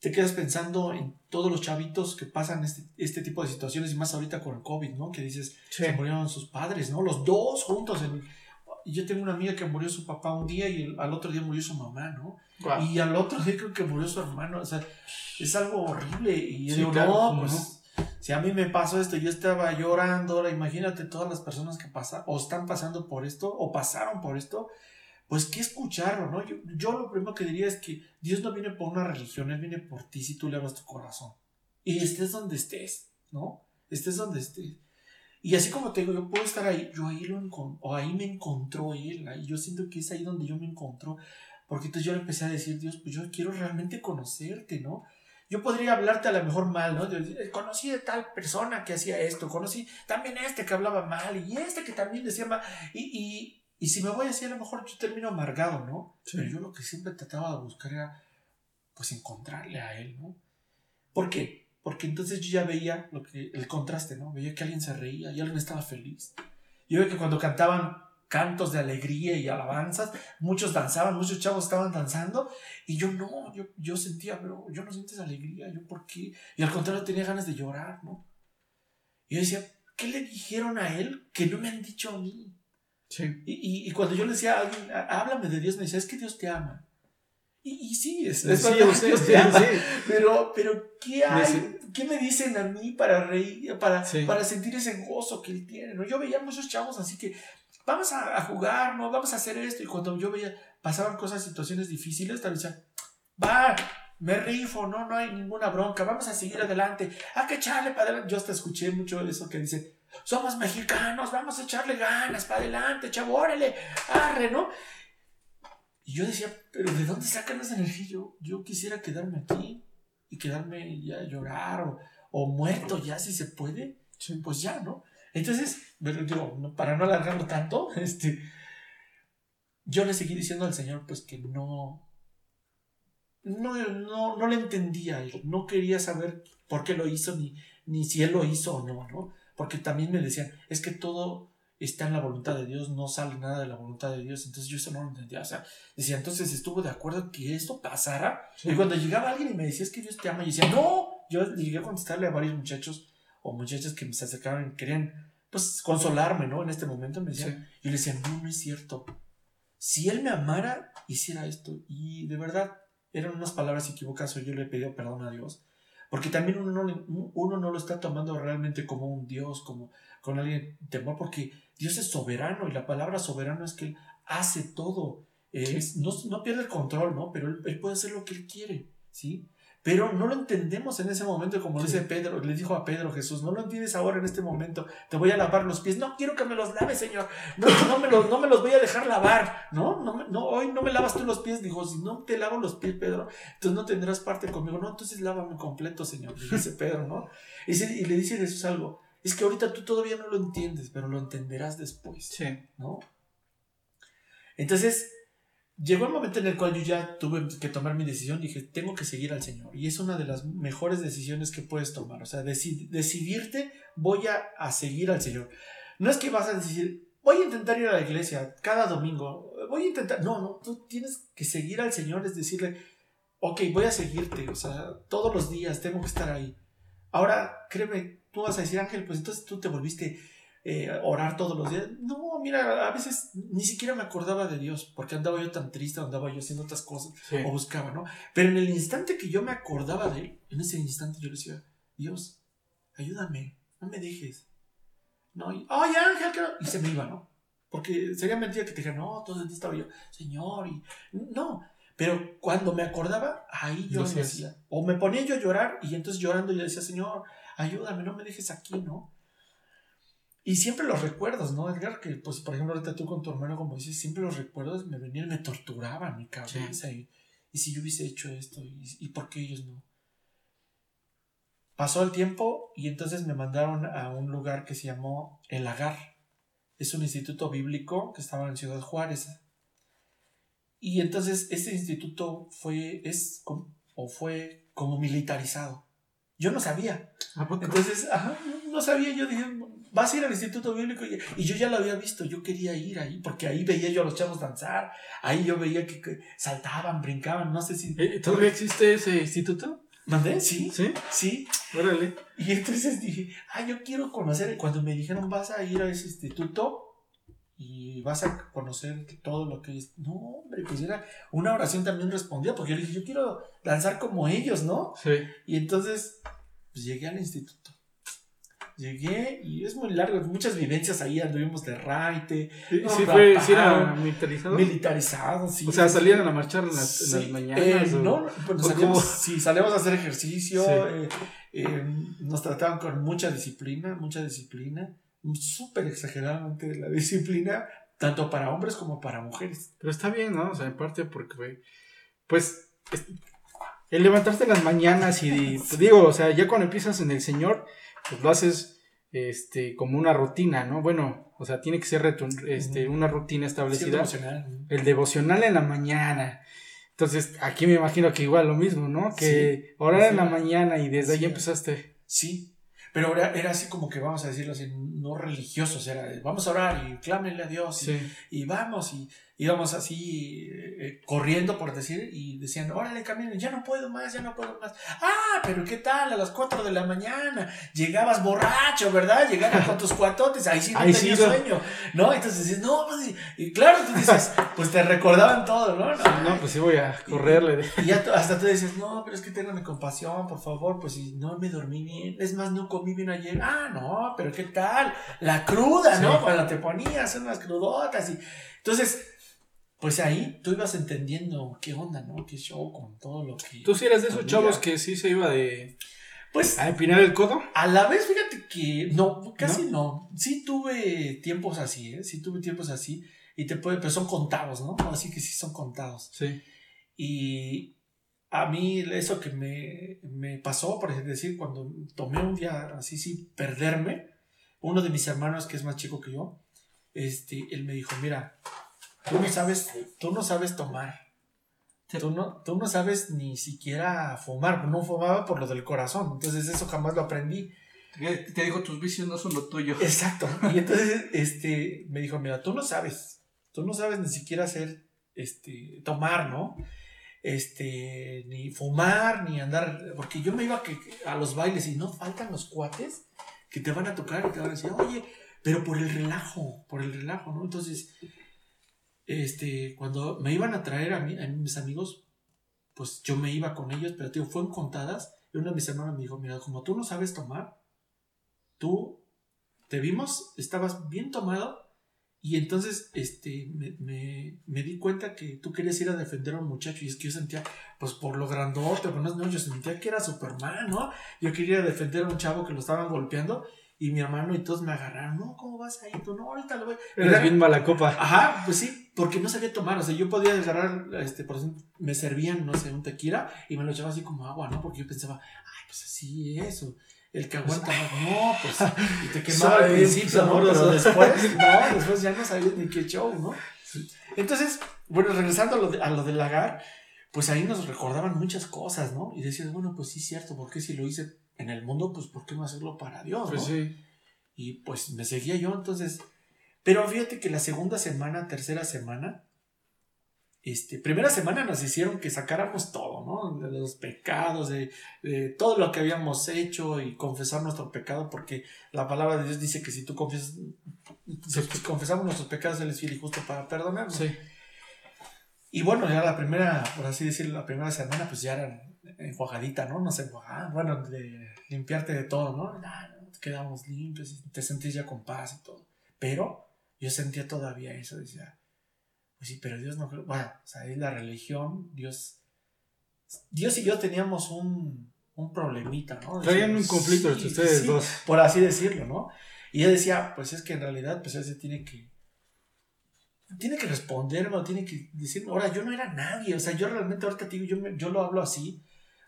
te quedas pensando en todos los chavitos que pasan este, este tipo de situaciones y más ahorita con el COVID, ¿no? Que dices, se murieron sus padres, ¿no? Los dos juntos. yo tengo una amiga que murió su papá un día y al otro día murió su mamá, ¿no? Y al otro día creo que murió su hermano. O sea, es algo horrible. Y yo digo, no, pues si a mí me pasó esto, yo estaba llorando, ahora imagínate todas las personas que pasan o están pasando por esto o pasaron por esto pues que escucharlo, ¿no? Yo, yo, lo primero que diría es que Dios no viene por una religión, Él viene por ti si tú le abres tu corazón. Y estés donde estés, ¿no? Estés donde estés. Y así como te digo, yo puedo estar ahí, yo ahí lo o ahí me encontró Él, ahí yo siento que es ahí donde yo me encontró, porque entonces yo le empecé a decir, Dios, pues yo quiero realmente conocerte, ¿no? Yo podría hablarte a lo mejor mal, ¿no? conocí a tal persona que hacía esto, conocí también a este que hablaba mal y este que también decía mal, y y si me voy así, a lo mejor yo termino amargado, ¿no? Pero yo lo que siempre trataba de buscar era pues encontrarle a él, ¿no? ¿Por qué? Porque entonces yo ya veía lo que, el contraste, ¿no? Veía que alguien se reía y alguien estaba feliz. Yo veía que cuando cantaban cantos de alegría y alabanzas, muchos danzaban, muchos chavos estaban danzando y yo no, yo, yo sentía, pero yo no siento esa alegría, yo por qué, y al contrario tenía ganas de llorar, ¿no? Y yo decía, ¿qué le dijeron a él que no me han dicho a mí? Sí. Y, y, cuando yo le decía a alguien, háblame de Dios, me decía, es que Dios te ama. Y, y sí, es, es sí, Dios te ama. Pero, pero ¿qué hay? ¿Qué me dicen a mí para reír, para, para sentir ese gozo que él tiene? ¿no? Yo veía muchos chavos así que vamos a, jugar, ¿no? Vamos a hacer esto. Y cuando yo veía, pasaban cosas, situaciones difíciles, tal vez decía, va, me rifo, no, no hay ninguna bronca, vamos a seguir adelante, hay que echarle para adelante. Yo hasta escuché mucho eso que dice, somos mexicanos, vamos a echarle ganas para adelante, chavo, órale, arre, ¿no? Y yo decía, pero ¿de dónde sacan esa energía? Yo, quisiera quedarme aquí y quedarme ya a llorar o, o muerto ya si se puede. Pues ya, ¿no? Entonces, digo, para no alargarlo tanto, este, yo le seguí diciendo al Señor, pues que no, no, no, no le entendía, no quería saber por qué lo hizo, ni, ni si él lo hizo o no, ¿no? Porque también me decían, es que todo está en la voluntad de Dios, no sale nada de la voluntad de Dios. Entonces yo eso no lo entendía. O sea, decía, entonces estuvo de acuerdo que esto pasara. Y cuando llegaba alguien y me decía, es que Dios te ama, y decía, no. Yo llegué a contestarle a varios muchachos o muchachas que me se acercaban y querían pues consolarme, ¿no? En este momento me decían, y le decía, no, no es cierto. Si él me amara, hiciera esto. Y de verdad, eran unas palabras equivocadas o yo le pedí perdón a Dios. Porque también uno no, uno no lo está tomando realmente como un Dios, como con alguien temor, porque Dios es soberano y la palabra soberano es que Él hace todo. Es, no, no, pierde el control, ¿no? Pero él, él, puede hacer lo que Él quiere, ¿sí? Pero no lo entendemos en ese momento, como dice Pedro, le dijo a Pedro Jesús, no lo entiendes ahora en este momento, te voy a lavar los pies, no quiero que me los laves, Señor, no, no, me, los, no me los voy a dejar lavar, ¿no? No, no, hoy no me lavas tú los pies, dijo, si no te lavo los pies, Pedro, entonces no tendrás parte conmigo, no, entonces lávame completo, Señor, dice Pedro, ¿no? Y, y le dice Jesús algo, es que ahorita tú todavía no lo entiendes, pero lo entenderás después, sí. ¿no? Entonces, Llegó el momento en el cual yo ya tuve que tomar mi decisión, dije, tengo que seguir al Señor. Y es una de las mejores decisiones que puedes tomar. O sea, decidirte, voy a, seguir al Señor. No es que vas a decir, voy a intentar ir a la iglesia cada domingo, voy a intentar. No, no, tú tienes que seguir al Señor, es decirle, ok, voy a seguirte. O sea, todos los días tengo que estar ahí. Ahora, créeme, tú vas a decir, Ángel, pues entonces tú te volviste eh, orar todos los días. No, mira, a veces ni siquiera me acordaba de Dios, porque andaba yo tan triste, andaba yo haciendo otras cosas, o buscaba, ¿no? Pero en el instante que yo me acordaba de Él, en ese instante yo le decía, Dios, ayúdame, no me dejes. No, y, ay, Ángel, y se me iba, ¿no? Porque sería mentira que te dijera, no, todo el día estaba yo, Señor, y no. Pero cuando me acordaba, ahí yo decía, o me ponía yo a llorar, y entonces llorando yo decía, Señor, ayúdame, no me dejes aquí, ¿no? Y siempre los recuerdos, ¿no, Edgar? Que, pues, por ejemplo, ahorita tú con tu hermano, como dices, siempre los recuerdos me venían, me torturaban mi cabeza. Y, si yo hubiese hecho esto, y, por qué ellos no? Pasó el tiempo y entonces me mandaron a un lugar que se llamó El Lagar. Es un instituto bíblico que estaba en Ciudad Juárez. Y entonces ese instituto fue, es, o fue como militarizado. Yo no sabía. Entonces, ajá, no sabía. Yo dije, vas a ir al Instituto Bíblico. Y, yo ya lo había visto, yo quería ir ahí, porque ahí veía yo a los chavos danzar, ahí yo veía que, saltaban, brincaban, no sé si... Eh, ¿Todavía existe ese instituto? ¿Mandé? Sí. ¿Sí? Sí. Órale. Y entonces dije, ah, yo quiero conocer. Cuando me dijeron, vas a ir a ese instituto y vas a conocer todo lo que es. No, hombre, pues era una oración también respondía, porque yo dije, yo quiero danzar como ellos, ¿no? Sí. Y entonces, pues llegué al instituto. Llegué y es muy largo, muchas vivencias ahí, anduvimos de raite. Sí, fue, sí era militarizado. Militarizado, sí. O sea, salían a marchar en las, mañanas. Eh, no, pues salíamos, sí, salíamos a hacer ejercicio, eh, eh, nos trataban con mucha disciplina, mucha disciplina, súper exageradamente la disciplina, tanto para hombres como para mujeres. Pero está bien, ¿no? O sea, en parte porque, pues, el levantarte en las mañanas y, digo, o sea, ya cuando empiezas en el Señor pues lo haces este, como una rutina, ¿no? Bueno, o sea, tiene que ser este, una rutina establecida. el devocional. El devocional en la mañana. Entonces, aquí me imagino que igual lo mismo, ¿no? Que orar en la mañana y desde ahí empezaste. Sí, pero era, era, así como que, vamos a decirlo así, no religiosos, era vamos a orar y clámenle a Dios y, vamos y íbamos así eh, corriendo por decir y decían, órale caminen, ya no puedo más, ya no puedo más. Ah, pero ¿qué tal? A las 4 de la mañana llegabas borracho, ¿verdad? Llegabas con tus cuatotes, ahí sí no tenías sueño, ¿no? Entonces dices, no, pues, y, claro, tú dices, pues te recordaban todo, ¿no? No, pues sí voy a correrle. Y ya hasta tú dices, no, pero es que mi compasión, por favor, pues si no me dormí bien, es más, no comí bien ayer. Ah, no, pero ¿qué tal? La cruda, ¿no? Cuando te ponías unas crudotas y... Entonces, pues ahí tú ibas entendiendo qué onda, ¿no? Qué show con todo lo que. ¿Tú sí eras de esos chavos que sí se iba de. Pues. A empinar el codo? A la vez, fíjate que. No, casi no. Sí tuve tiempos así, ¿eh? Sí tuve tiempos así. Y te puede. Pero son contados, ¿no? Así que sí son contados. Sí. Y. A mí, eso que me, me pasó, por decir, cuando tomé un día así, sí, perderme, uno de mis hermanos, que es más chico que yo, este, él me dijo: Mira, Tú no sabes, tú no sabes tomar. Tú no, tú no sabes ni siquiera fumar. No fumaba por lo del corazón. Entonces eso jamás lo aprendí. Te dijo, tus vicios no son lo tuyo. Exacto. Y entonces este, me dijo, mira, tú no sabes. Tú no sabes ni siquiera hacer, este, tomar, ¿no? Este, ni fumar, ni andar. Porque yo me iba a los bailes y no faltan los cuates que te van a tocar y te van a decir, oye, pero por el relajo, por el relajo, ¿no? Entonces este, cuando me iban a traer a, mí, a mis amigos, pues yo me iba con ellos, pero tío, fueron contadas. Y uno de mis hermanos me dijo, mira, como tú no sabes tomar, tú te vimos, estabas bien tomado, y entonces este, me, me, di cuenta que tú querías ir a defender a un muchacho, y es que yo sentía, pues por lo grandote, pues no, yo sentía que era Superman, ¿no? Yo quería defender a un chavo que lo estaban golpeando, y mi hermano y todos me agarraron, no, ¿cómo vas ahí? Tú, no, ahorita lo voy. Eres bien mala copa. Ajá, pues sí, porque no sabía tomar, o sea, yo podía agarrar, este, por ejemplo, me servían, no sé, un tequila y me lo echaba así como agua, ¿no? Porque yo pensaba, ay, pues así, eso. El que aguanta más, no, pues, y te quemaba al principio, ¿no? Pero después, no, después ya no sabías ni qué show, ¿no? Entonces, bueno, regresando a lo, de, a lo del lagar, pues ahí nos recordaban muchas cosas, ¿no? Y decías, bueno, pues sí, cierto, porque si lo hice en el mundo, pues ¿por qué no hacerlo para Dios? Pues sí. Y pues me seguía yo, entonces. Pero fíjate que la segunda semana, tercera semana, este, primera semana nos hicieron que sacáramos todo, ¿no? De los pecados, de, todo lo que habíamos hecho y confesar nuestro pecado, porque la palabra de Dios dice que si tú confiesas, si confesamos nuestros pecados, Él es fiel y justo para perdonarnos. Sí. Y bueno, ya la primera, por así decirlo, la primera semana, pues ya eran enjuagadita, ¿no? No sé, bueno, de limpiarte de todo, ¿no? quedamos limpios y te sentís ya con paz y todo. Pero yo sentía todavía eso, decía, pues sí, pero Dios no bueno, o sea, es la religión, Dios, Dios y yo teníamos un, un problemita, ¿no? Traían un conflicto entre ustedes dos. Por así decirlo, ¿no? Y ella decía, pues es que en realidad, pues él se tiene que, tiene que responderme o tiene que decirme, ahora yo no era nadie, o sea, yo realmente ahorita digo, yo, yo lo hablo así,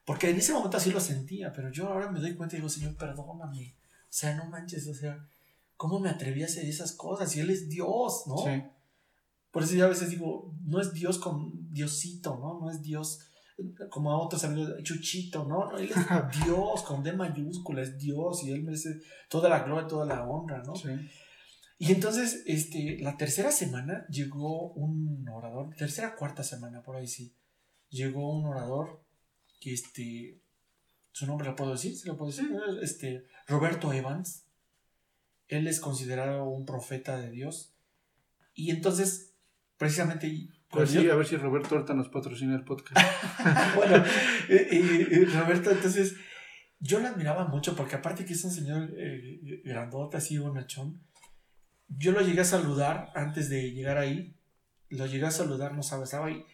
porque en ese momento así lo sentía, pero yo ahora me doy cuenta y digo, Señor, perdóname. O sea, no manches, o sea, ¿cómo me atreví a hacer esas cosas? Y Él es Dios, ¿no? Sí. Por eso yo a veces digo, no es Dios con Diosito, ¿no? No es Dios como a otros amigos, Chuchito, ¿no? Él es Dios con D mayúscula, es Dios y Él merece toda la gloria, toda la honra, ¿no? Sí. Y entonces, este, la tercera semana llegó un orador, tercera, cuarta semana, por ahí sí, llegó un orador que este, su nombre lo puedo decir, se lo puedo decir, este, Roberto Evans, él es considerado un profeta de Dios, y entonces, precisamente... Pues sí, a ver si Roberto ahorita nos patrocina el podcast. bueno, y, Roberto, entonces, yo lo admiraba mucho porque aparte que es un señor eh, grandote, así bonachón, yo lo llegué a saludar antes de llegar ahí, lo llegué a saludar, nos abrazaba ahí,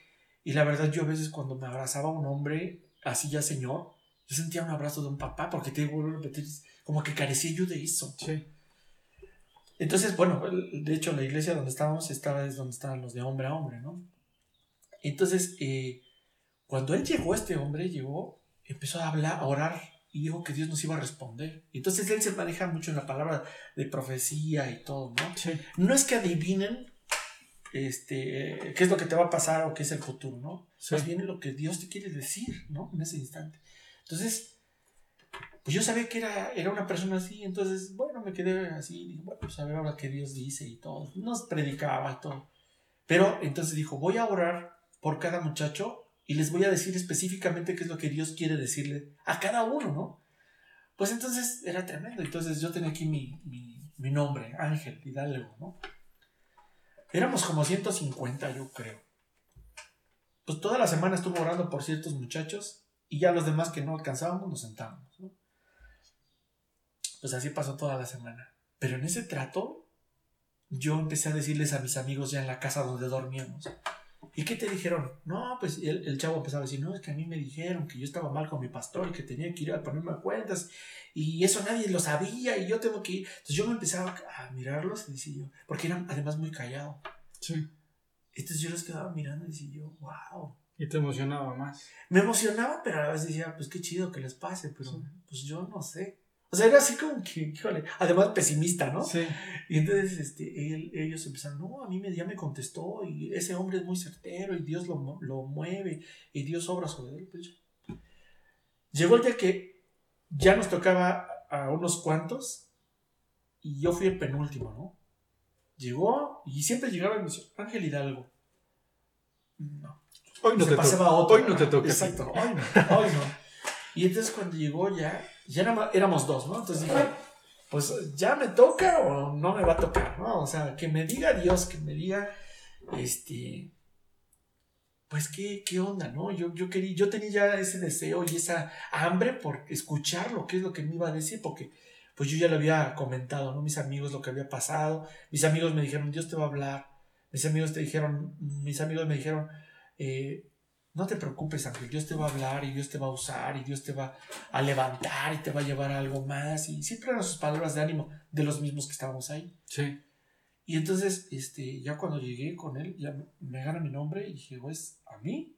y la verdad yo a veces cuando me abrazaba un hombre, así ya señor, yo sentía un abrazo de un papá, porque te repetir, como que carecía yo de eso. Sí. Entonces, bueno, de hecho la iglesia donde estábamos estaba es donde estaban los de hombre a hombre, ¿no? Entonces, eh, cuando él llegó, este hombre llegó, empezó a hablar, a orar y dijo que Dios nos iba a responder. Entonces él se maneja mucho en la palabra de profecía y todo, ¿no? Sí. No es que adivinen este, qué es lo que te va a pasar o qué es el futuro, ¿no? Sí. Más bien lo que Dios te quiere decir, ¿no? En ese instante. Entonces, pues yo sabía que era, era una persona así, entonces, bueno, me quedé así, dije, bueno, pues a ver ahora qué Dios dice y todo. Nos predicaba y todo. Pero entonces dijo, voy a orar por cada muchacho y les voy a decir específicamente qué es lo que Dios quiere decirle a cada uno, ¿no? Pues entonces era tremendo. Entonces yo tenía aquí mi, mi, mi nombre, Ángel Hidalgo, ¿no? Éramos como 150, yo creo. Pues toda la semana estuve orando por ciertos muchachos y ya los demás que no alcanzábamos nos sentábamos. Pues así pasó toda la semana. Pero en ese trato, yo empecé a decirles a mis amigos ya en la casa donde dormíamos. ¿Y qué te dijeron? No, pues el, el chavo empezaba a decir, no, es que a mí me dijeron que yo estaba mal con mi pastor y que tenía que ir a ponerme a cuentas y eso nadie lo sabía y yo tengo que ir. Entonces yo me empezaba a mirarlos y decía yo, porque eran además muy callados. Sí. Entonces yo los quedaba mirando y decía yo, wow. Y te emocionaba más. Me emocionaba, pero a la vez decía, pues qué chido que les pase, pero Sí. pues yo no sé. O sea, era así como que, híjole, además pesimista, ¿no? Sí. Y entonces este, él- ellos empezaron, no, a mí me, ya me contestó y ese hombre es muy certero y Dios lo, lo mueve y Dios obra sobre él. Pues Llegó el día que ya nos tocaba a unos cuantos y yo fui el penúltimo, ¿no? Llegó y siempre llegaba y me decía, Ángel Hidalgo. No. Hoy no Se te pasaba otro. Hoy no te toca. Exacto, hoy no, hoy no. Y entonces cuando llegó ya, ya más- éramos dos, ¿no? Entonces dije, pues ya me toca o no me va a tocar, ¿no? O sea, que me diga Dios, que me diga, este, pues qué, qué onda, ¿no? Yo, yo quería, yo tenía ya ese deseo y esa hambre por escuchar lo que es lo que me iba a decir, porque pues yo ya lo había comentado, ¿no? Mis amigos lo que había pasado, mis amigos me dijeron, Dios te va a hablar, mis amigos te dijeron, mis amigos me dijeron, eh, no te preocupes, Ángel, Dios te va a hablar y Dios te va a usar y Dios te va a levantar y te va a llevar a algo más. Y siempre eran sus palabras de ánimo de los mismos que estábamos ahí. Sí. Y entonces, este, ya cuando llegué con él, ya me, gana mi nombre y dije, o es a mí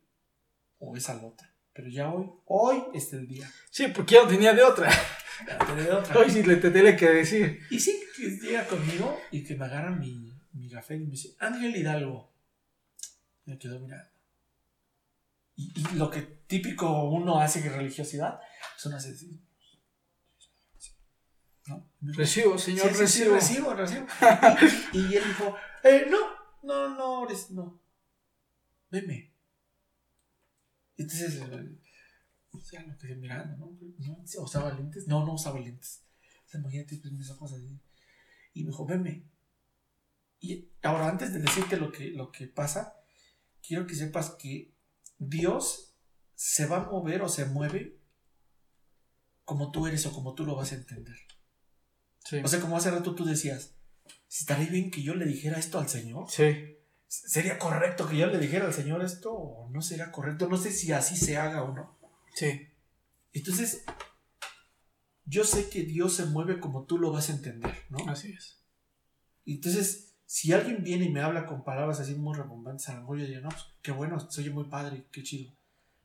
o es al otro. Pero ya hoy, hoy es el día. Sí, porque ya no tenía de otra. Ya te de otra. Hoy sí le te tenía que decir. Y sí, que llega conmigo y que me agarra mi, mi café y me dice, Ángel Hidalgo. Me quedo mirando. Y, y lo que típico uno hace en religiosidad, son hace así. ¿No? Recibo, señor, Sí, sí, sí, recibo. recibo, recibo. Y, y él dijo, eh, no, no, no, eres- no. Veme. Entonces, eh, ya lo quedé mirando, ¿no? ¿No? ¿Usaba lentes? No, no usaba lentes. O sea, imagínate, pues mis ojos así. Y me dijo, veme. Y ahora, antes de decirte lo que, lo que pasa, quiero que sepas que Dios se va a mover o se mueve como tú eres o como tú lo vas a entender. Sí. O sea, como hace rato tú decías, ¿estaría bien que yo le dijera esto al Señor? sí. ¿Sería correcto que yo le dijera al Señor esto o no sería correcto? No sé si así se haga o no. Sí. Entonces, yo sé que Dios se mueve como tú lo vas a entender, ¿no? Así es. Entonces, si alguien viene y me habla con palabras así muy rebombantes, a lo mejor yo digo, no, pues qué bueno, se oye muy padre, qué chido.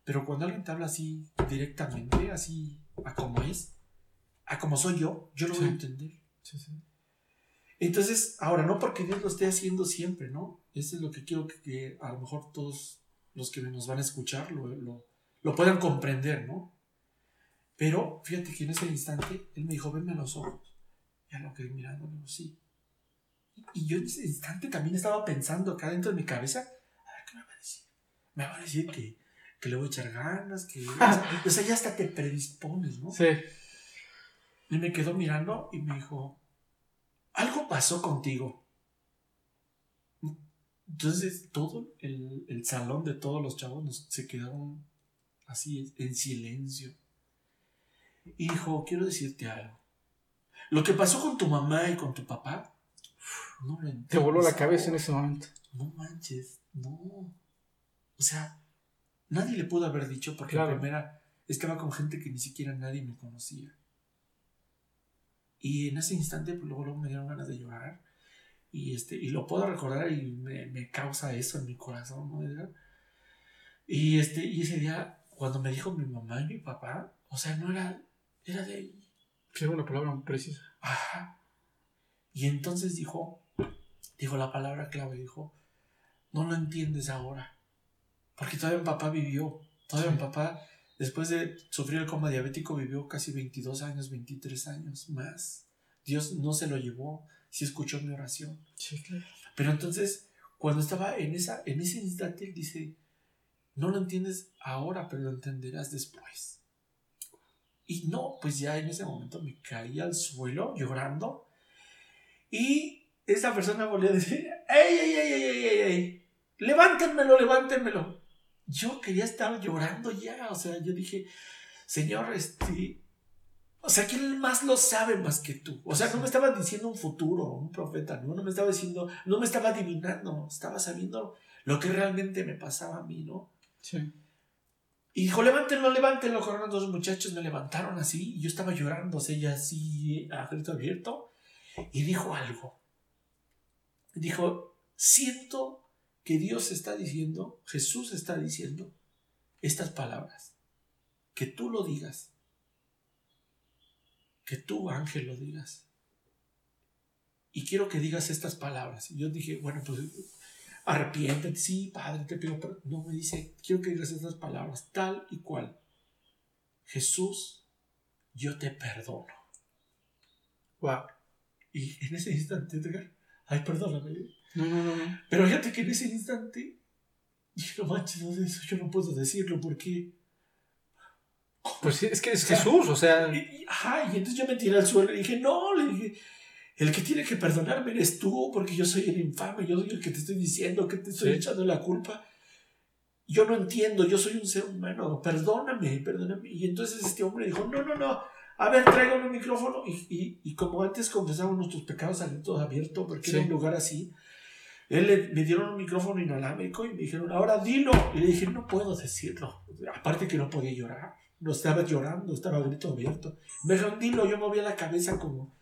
Pero cuando alguien te habla así directamente, así a como es, a como soy yo, yo lo voy a entender. Sí, sí. Entonces, ahora, no porque Dios lo esté haciendo siempre, ¿no? Eso es lo que quiero que, que a lo mejor todos los que nos van a escuchar lo, lo- lo puedan comprender, ¿no? Pero fíjate que en ese instante él me dijo, venme a los ojos. Ya lo quedé mirando, sí. Y yo en ese instante también estaba pensando acá dentro de mi cabeza, a ver, ¿qué me va a decir? Me va a decir que, que le voy a echar ganas, que... O sea, o sea, ya hasta te predispones, ¿no? Sí. Y me quedó mirando y me dijo, algo pasó contigo. Entonces todo el, el salón de todos los chavos nos- se quedaron así en silencio. Y dijo, quiero decirte algo. Lo que pasó con tu mamá y con tu papá, no lo Te voló la cabeza en ese momento. No manches, no. O sea, nadie le pudo haber dicho porque Claro. en primera estaba con gente que ni siquiera nadie me conocía. Y en ese instante, pues luego, luego me dieron ganas de llorar. Y, este, y lo puedo recordar y me, me causa eso en mi corazón, ¿no, Edgar? Y, este, y ese día, cuando me dijo mi mamá y mi papá, o sea, no era, era de. Sí, una palabra muy precisa. Ajá. Y entonces dijo, dijo la palabra clave, dijo, no lo entiendes ahora. Porque todavía mi papá vivió, todavía mi papá, después de sufrir el coma diabético, vivió casi 22 años, 23 años más. Dios no se lo llevó, sí escuchó mi oración. Sí, claro. Pero entonces, cuando estaba en, esa, en ese instante, él dice, no lo entiendes ahora, pero lo entenderás después. Y no, pues ya en ese momento me caí al suelo llorando. Y esa persona volvió a decir, ¡ey, ey, ey, ey, ey, ey! ey! ¡Levántenmelo, levántenmelo! Yo quería estar llorando ya, o sea, yo dije, Señor, este, o sea, ¿quién más lo sabe más que tú? O sea, no me estaba diciendo un futuro, un profeta, no, no me estaba diciendo, no me estaba adivinando, estaba sabiendo lo que realmente me pasaba a mí, ¿no? Sí. Y dijo, levántenlo, levántenlo. Corrieron dos muchachos, me levantaron así, y yo estaba llorando, o sea, ella así, a grito abierto, y dijo algo. Dijo, siento que Dios está diciendo, Jesús está diciendo estas palabras. Que tú lo digas. Que tú, ángel, lo digas. Y quiero que digas estas palabras. Y yo dije, bueno, pues arrepiéntete, sí, padre, te pido perdón. No me dice, quiero que digas estas palabras, tal y cual. Jesús, yo te perdono. Wow. Y en ese instante, Edgar, ay, perdóname. No, no, no, no. Pero fíjate que en ese instante, dije, no manches, no, eso yo no puedo decirlo porque. Pues es que es Jesús, o sea. Y, y- ajá, y entonces yo me tiré al suelo y dije, no, le dije, el que tiene que perdonarme eres tú, porque yo soy el infame, yo soy el que te estoy diciendo, que te estoy Sí. echando la culpa. Yo no entiendo, yo soy un ser humano, perdóname, perdóname. Y entonces este hombre dijo, no, no, no, a ver, tráigame un micrófono. Y, y, y como antes confesamos nuestros pecados al todo abierto, porque Sí. era un lugar así, él le- me dieron un micrófono inalámbrico y me dijeron, ahora dilo. Y le dije, no puedo decirlo. Aparte que no podía llorar. No estaba llorando, estaba a grito abierto. Me dijeron, dilo. Yo movía la cabeza como,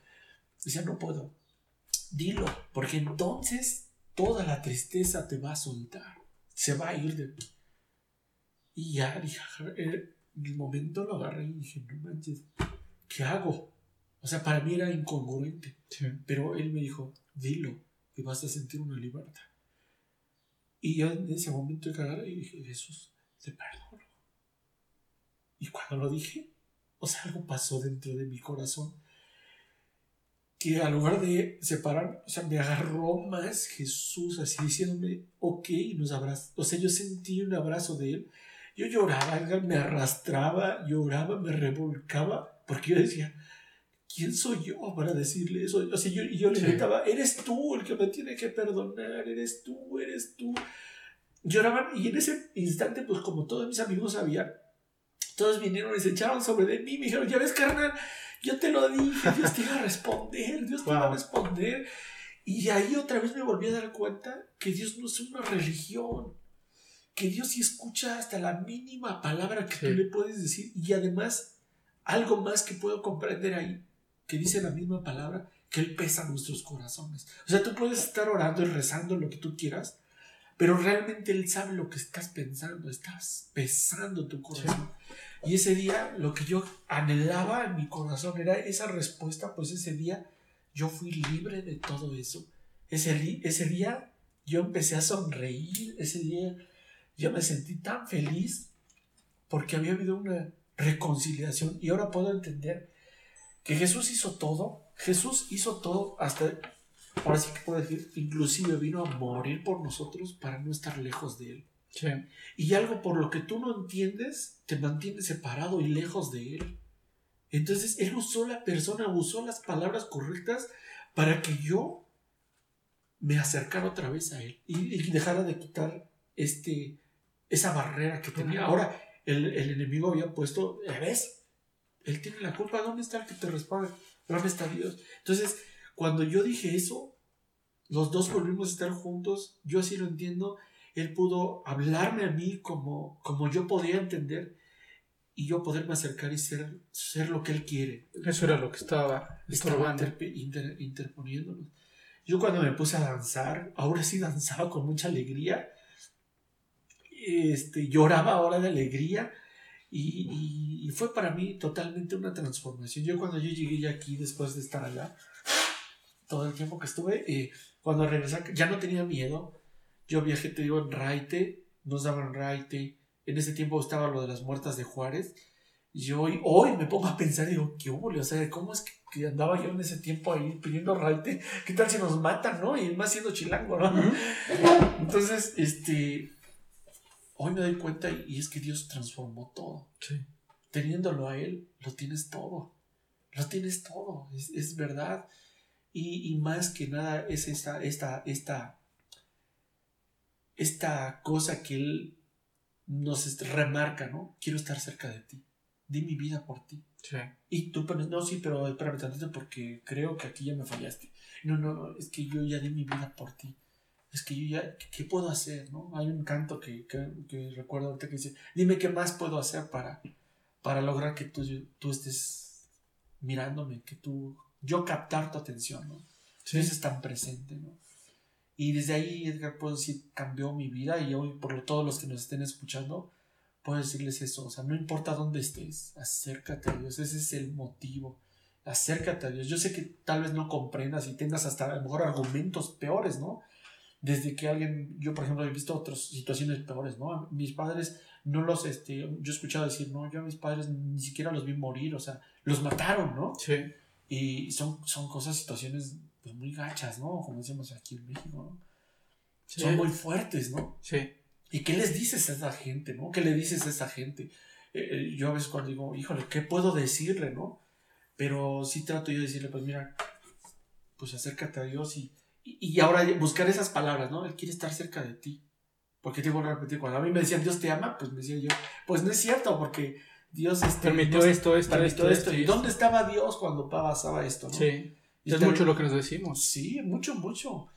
decía, no puedo. Dilo, porque entonces toda la tristeza te va a soltar. Se va a ir de ti. Y ya, dije, en el momento lo agarré y dije, no manches, ¿qué hago? O sea, para mí era incongruente. Sí. Pero él me dijo, dilo, y vas a sentir una libertad. Y yo en ese momento agarré y dije, Jesús, te perdono. Y cuando lo dije, o sea, algo pasó dentro de mi corazón que al lugar de separar, o sea, me agarró más Jesús, así diciéndome, ok, nos abrazó. O sea, yo sentí un abrazo de él. Yo lloraba, me arrastraba, lloraba, me revolcaba, porque yo decía, ¿quién soy yo para decirle eso? O sea, yo, y yo le Sí. gritaba, eres tú el que me tiene que perdonar, eres tú, eres tú. Lloraban y en ese instante, pues como todos mis amigos sabían, todos vinieron y se echaron sobre de mí, me dijeron, ya ves, carnal, yo te lo dije, Dios te iba a responder, Dios te iba a responder. Y ahí otra vez me volví a dar cuenta que Dios no es una religión, que Dios sí escucha hasta la mínima palabra que Sí. tú le puedes decir y además algo más que puedo comprender ahí, que dice la misma palabra, que Él pesa nuestros corazones. O sea, tú puedes estar orando y rezando lo que tú quieras, pero realmente Él sabe lo que estás pensando, estás pesando tu corazón. Y ese día lo que yo anhelaba en mi corazón era esa respuesta, pues ese día yo fui libre de todo eso. Ese, ese día yo empecé a sonreír, ese día yo me sentí tan feliz porque había habido una reconciliación y ahora puedo entender que Jesús hizo todo, Jesús hizo todo hasta, ahora sí que puedo decir, inclusive vino a morir por nosotros para no estar lejos de Él. Sí. Y algo por lo que tú no entiendes te mantiene separado y lejos de Él. Entonces Él usó la persona, usó las palabras correctas para que yo me acercara otra vez a Él y, y dejara de quitar este, esa barrera que tenía. Ahora el, el enemigo había puesto, ¿ya ves? Él tiene la culpa, ¿dónde está el que te responde? ¿Dónde está Dios? Entonces, cuando yo dije eso, los dos volvimos a estar juntos, yo así lo entiendo, él pudo hablarme a mí como, como yo podía entender y yo poderme acercar y ser, ser lo que él quiere. Eso era lo que estaba Estaba inter- interponiéndonos. Yo cuando me puse a danzar, ahora sí danzaba con mucha alegría, este, lloraba ahora de alegría y, y- fue para mí totalmente una transformación. Yo cuando yo llegué ya aquí después de estar allá, todo el tiempo que estuve, eh, cuando regresé, ya no tenía miedo, Yo viajé, te digo, en Raite, nos daban Raite. En ese tiempo estaba lo de las muertas de Juárez. Y hoy, hoy me pongo a pensar digo, ¿qué hubo? O sea, ¿cómo es que, andaba yo en ese tiempo ahí pidiendo Raite? ¿Qué tal si nos matan, no? Y más siendo chilango, ¿no? Entonces, este, hoy me doy cuenta y es que Dios transformó todo. Sí. Teniéndolo a Él, lo tienes todo. Lo tienes todo, es, es verdad. Y, y, más que nada es esta, esta, esta, esta cosa que Él nos remarca, ¿no? Quiero estar cerca de ti. Di mi vida por ti. Sí. Y tú, pero, no, sí, pero espérame tantito porque creo que aquí ya me fallaste. No, no, es que yo ya di mi vida por ti. Es que yo ya, ¿qué, puedo hacer? ¿no? Hay un canto que, que, que, recuerdo ahorita que dice, dime qué más puedo hacer para, para lograr que tú, tú estés mirándome, que tú, yo captar tu atención, ¿no? Sí. es tan presente, ¿no? Y desde ahí, Edgar, puedo decir, cambió mi vida y hoy, por todos los que nos estén escuchando, puedo decirles eso, o sea, no importa dónde estés, acércate a Dios, ese es el motivo, acércate a Dios. Yo sé que tal vez no comprendas y tengas hasta a lo mejor argumentos peores, ¿no? Desde que alguien, yo por ejemplo he visto otras situaciones peores, ¿no? Mis padres no los, este, yo he escuchado decir, no, yo a mis padres ni siquiera los vi morir, o sea, los mataron, ¿no? Sí. Y son, son cosas, situaciones pues muy gachas, ¿no? Como decimos aquí en México, ¿no? Son muy fuertes, ¿no? Sí. ¿Y qué les dices a esa gente, ¿no? ¿Qué le dices a esa gente? Eh, eh, yo a veces cuando digo, híjole, ¿qué puedo decirle, ¿no? Pero sí trato yo de decirle, pues mira, pues acércate a Dios y, y, ahora buscar esas palabras, ¿no? Él quiere estar cerca de ti. Porque te voy a repetir, cuando a mí me decían Dios te ama, pues me decía yo, pues no es cierto, porque Dios este, permitió esto, esto, esto, esto, ¿Y dónde estaba Dios cuando pasaba esto, no? Sí. Es mucho lo que nos decimos. Sí, mucho, mucho.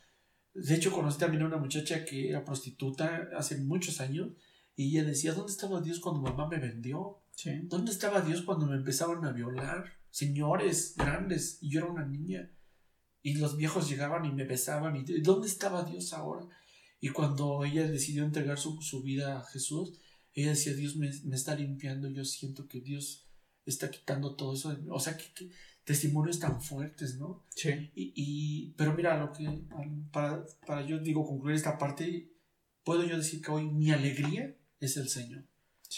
De hecho, conocí también a una muchacha que era prostituta hace muchos años y ella decía, ¿dónde estaba Dios cuando mamá me vendió? ¿Dónde estaba Dios cuando me empezaban a violar? Señores grandes, y yo era una niña. Y los viejos llegaban y me besaban. y ¿Dónde estaba Dios ahora? Y cuando ella decidió entregar su, vida a Jesús, ella decía, Dios me, me, está limpiando, yo siento que Dios está quitando todo eso. O sea, que testimonios tan fuertes, ¿no? Sí. Y, pero mira, lo que, para, para yo digo, concluir esta parte, puedo yo decir que hoy mi alegría es el Señor.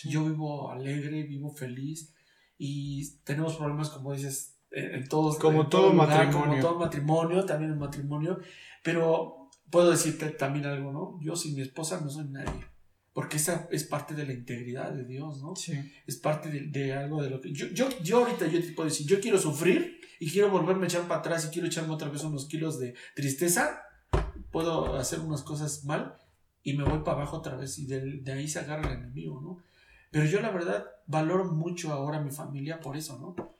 Yo vivo alegre, vivo feliz y tenemos problemas, como dices, en, todos. Como todo, matrimonio. Como todo matrimonio, también en matrimonio. Pero puedo decirte también algo, ¿no? Yo sin mi esposa no soy nadie. Porque esa es parte de la integridad de Dios, ¿no? Sí. Es parte de, algo de lo que... Yo, yo, yo ahorita yo te puedo decir, yo quiero sufrir y quiero volverme a echar para atrás y quiero echarme otra vez unos kilos de tristeza, puedo hacer unas cosas mal y me voy para abajo otra vez y de, de ahí se agarra el enemigo, ¿no? Pero yo la verdad valoro mucho ahora a mi familia por eso, ¿no?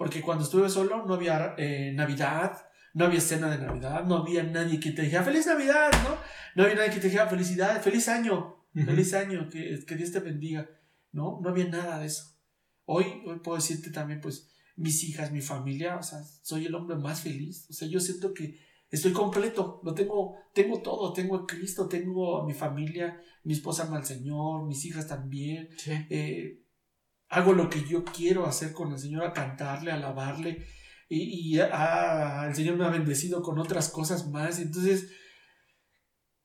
Porque cuando estuve solo no había eh, Navidad, no había cena de Navidad, no había nadie que te dijera feliz Navidad, ¿no? No había nadie que te dijera felicidad, feliz año. Feliz año, que, que, Dios te bendiga. No, no había nada de eso. Hoy, hoy puedo decirte también, pues, mis hijas, mi familia, o sea, soy el hombre más feliz. O sea, yo siento que estoy completo, lo tengo, tengo todo, tengo a Cristo, tengo a mi familia, mi esposa ama al Señor, mis hijas también. Eh, hago lo que yo quiero hacer con el Señor, a cantarle, a alabarle. Y, y el Señor me ha bendecido con otras cosas más. Entonces,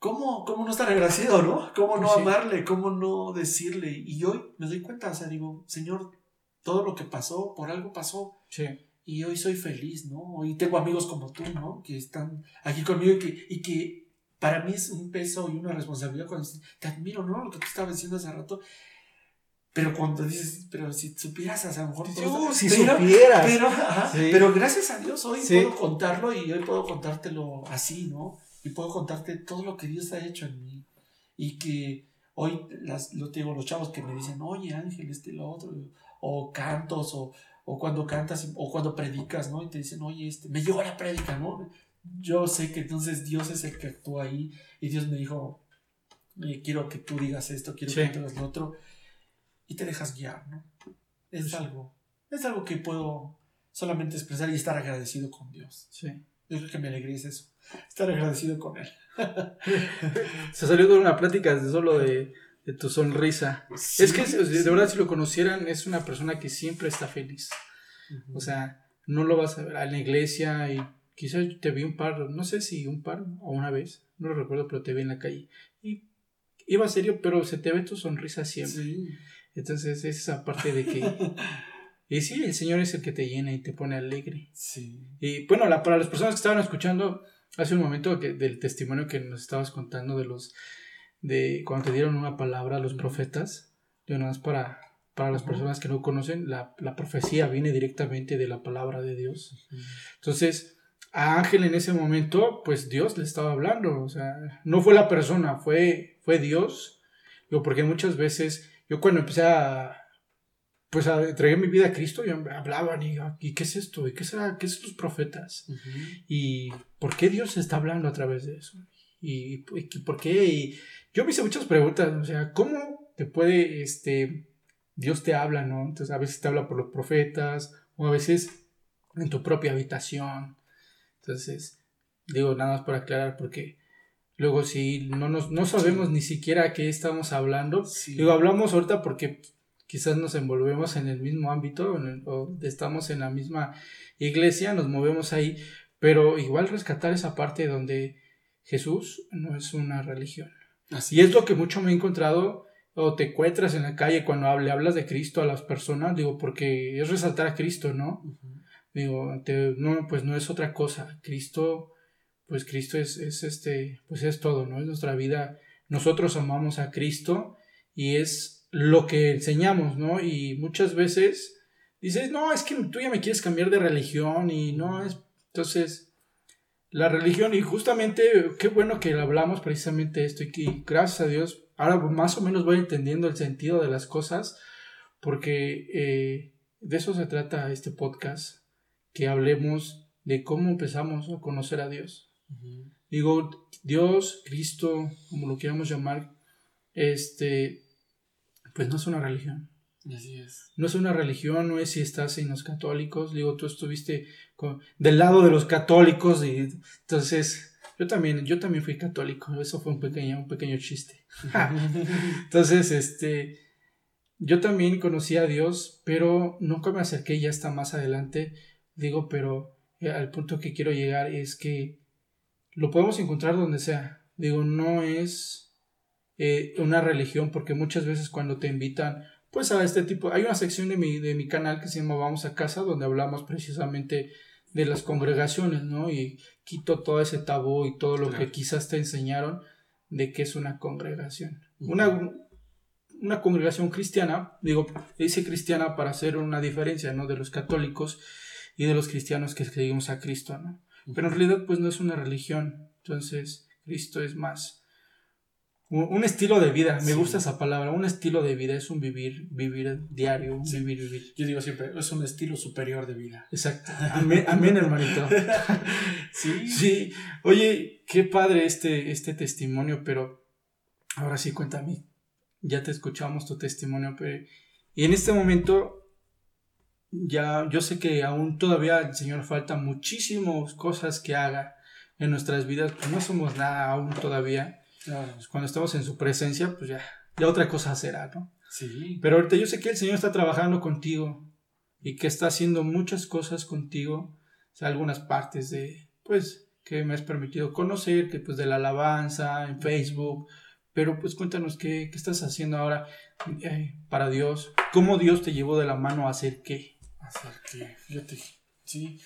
¿Cómo, ¿Cómo no estar agradecido, no? ¿Cómo no amarle? ¿Cómo no decirle? Y hoy me doy cuenta, o sea, digo, Señor, todo lo que pasó, por algo pasó. Sí. Y hoy soy feliz, ¿no? Hoy tengo amigos como tú, ¿no? Que están aquí conmigo y que, y que para mí es un peso y una responsabilidad cuando te admiro, ¿no? Lo que tú estabas diciendo hace rato. Pero cuando dices, pero si supieras, a lo mejor. Yo, si supieras. Pero, pero, gracias a Dios hoy puedo contarlo y hoy puedo contártelo así, ¿no? y puedo contarte todo lo que Dios ha hecho en mí. Y que hoy, las, lo digo, los chavos que me dicen, oye Ángel, este lo otro, o cantos, o, o cuando cantas, o cuando predicas, ¿no? Y te dicen, oye, este, me llegó la prédica, ¿no? Yo sé que entonces Dios es el que actúa ahí, y Dios me dijo, quiero que tú digas esto, quiero que tú digas lo otro, y te dejas guiar, ¿no? Es algo, es algo que puedo solamente expresar y estar agradecido con Dios. Sí. Yo creo que me alegría es eso estar agradecido con él. Se salió de una plática de solo de, tu sonrisa. es que de verdad si lo conocieran es una persona que siempre está feliz. O sea, no lo vas a ver en la iglesia y quizás te vi un par, no sé si un par o una vez, no lo recuerdo, pero te vi en la calle y iba serio, pero se te ve tu sonrisa siempre. Entonces es esa parte de que... y sí, el Señor es el que te llena y te pone alegre. Sí. Y bueno, la, para las personas que estaban escuchando hace un momento que, del testimonio que nos estabas contando de los... de cuando te dieron una palabra a los profetas, de una vez para, para las personas que no conocen, la, la, profecía viene directamente de la palabra de Dios. Entonces, a Ángel en ese momento, pues Dios le estaba hablando, o sea, no fue la persona, fue, fue Dios. Porque muchas veces, yo cuando empecé a, pues a entregué mi vida a Cristo, yo hablaban y, ¿y qué es esto? ¿Y qué será? ¿Qué son los profetas? ¿Y por qué Dios está hablando a través de eso? ¿Y, y por qué? Y yo me hice muchas preguntas, o sea, ¿cómo te puede, este, Dios te habla, ¿no? Entonces a veces te habla por los profetas o a veces en tu propia habitación. Entonces, digo nada más para aclarar porque luego si no nos no sabemos ni siquiera qué estamos hablando, digo hablamos ahorita porque quizás nos envolvemos en el mismo ámbito o estamos en la misma iglesia, nos movemos ahí, pero igual rescatar esa parte donde Jesús no es una religión. Así y es lo que mucho me he encontrado o te encuentras en la calle cuando le hablas de Cristo a las personas, digo, porque es resaltar a Cristo, ¿no? Digo, no, pues no es otra cosa. Cristo, pues Cristo es, es este, pues es todo, ¿no? Es nuestra vida. Nosotros amamos a Cristo y es lo que enseñamos, ¿no? Y muchas veces dices, no, es que tú ya me quieres cambiar de religión y no es. Entonces, la religión, y justamente, qué bueno que hablamos precisamente esto y que gracias a Dios ahora más o menos voy entendiendo el sentido de las cosas, porque eh, de eso se trata este podcast, que hablemos de cómo empezamos a conocer a Dios. Digo, Dios, Cristo, como lo queramos llamar, este, pues no es una religión. Así es. No es una religión, no es si estás en los católicos. Digo, tú estuviste del lado de los católicos y entonces yo también, yo también fui católico, eso fue un pequeño, un pequeño chiste. Entonces, este, yo también conocí a Dios, pero nunca me acerqué ya hasta más adelante. Digo, pero eh, al punto que quiero llegar es que lo podemos encontrar donde sea. Digo, no es eh, una religión, porque muchas veces cuando te invitan, pues a este tipo, hay una sección de mi, de mi canal que se llama Vamos a casa, donde hablamos precisamente de las congregaciones, ¿no? Y quito todo ese tabú y todo lo que quizás te enseñaron de qué es una congregación. Una, una congregación cristiana, digo, dice cristiana para hacer una diferencia, ¿no? De los católicos y de los cristianos que seguimos a Cristo, ¿no? Pero en realidad, pues no es una religión. Entonces, Cristo es más un estilo de vida, me gusta esa palabra, un estilo de vida es un vivir, vivir diario, vivir, vivir. Yo digo siempre, es un estilo superior de vida. Exacto. Amén, hermanito. sí. Sí. Oye, qué padre este, este testimonio, pero ahora sí cuéntame. Ya te escuchamos tu testimonio, pero y en este momento ya yo sé que aún todavía el Señor falta muchísimas cosas que haga en nuestras vidas, pues no somos nada aún todavía pues, cuando estamos en su presencia, pues ya, ya otra cosa será, ¿no? Sí. Pero ahorita yo sé que el Señor está trabajando contigo y que está haciendo muchas cosas contigo, o sea, algunas partes de, pues, que me has permitido conocer, que pues de la alabanza, en Facebook, pero pues cuéntanos qué, qué estás haciendo ahora eh, para Dios, cómo Dios te llevó de la mano a hacer qué. Fíjate, sí.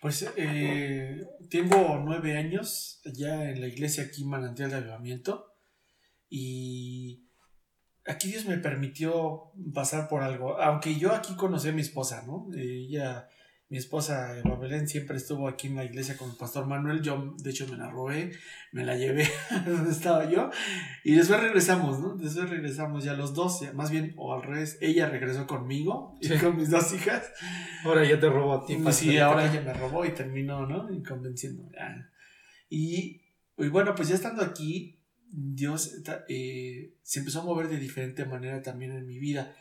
Pues eh, tengo nueve años ya en la iglesia aquí Manantial de Avivamiento y aquí Dios me permitió pasar por algo, aunque yo aquí conocí a mi esposa, ¿no? Ella mi esposa Eva Belén siempre estuvo aquí en la iglesia con el pastor Manuel. Yo, de hecho, me la robé, me la llevé a donde estaba yo. Y después regresamos, ¿no? Después regresamos ya los dos, más bien, o al revés, ella regresó conmigo y con mis dos hijas. Ahora ya te robó a ti. Sí, ahora ella me robó y terminó, ¿no? Y convenciéndome. Y, y bueno, pues ya estando aquí, Dios eh, se empezó a mover de diferente manera también en mi vida.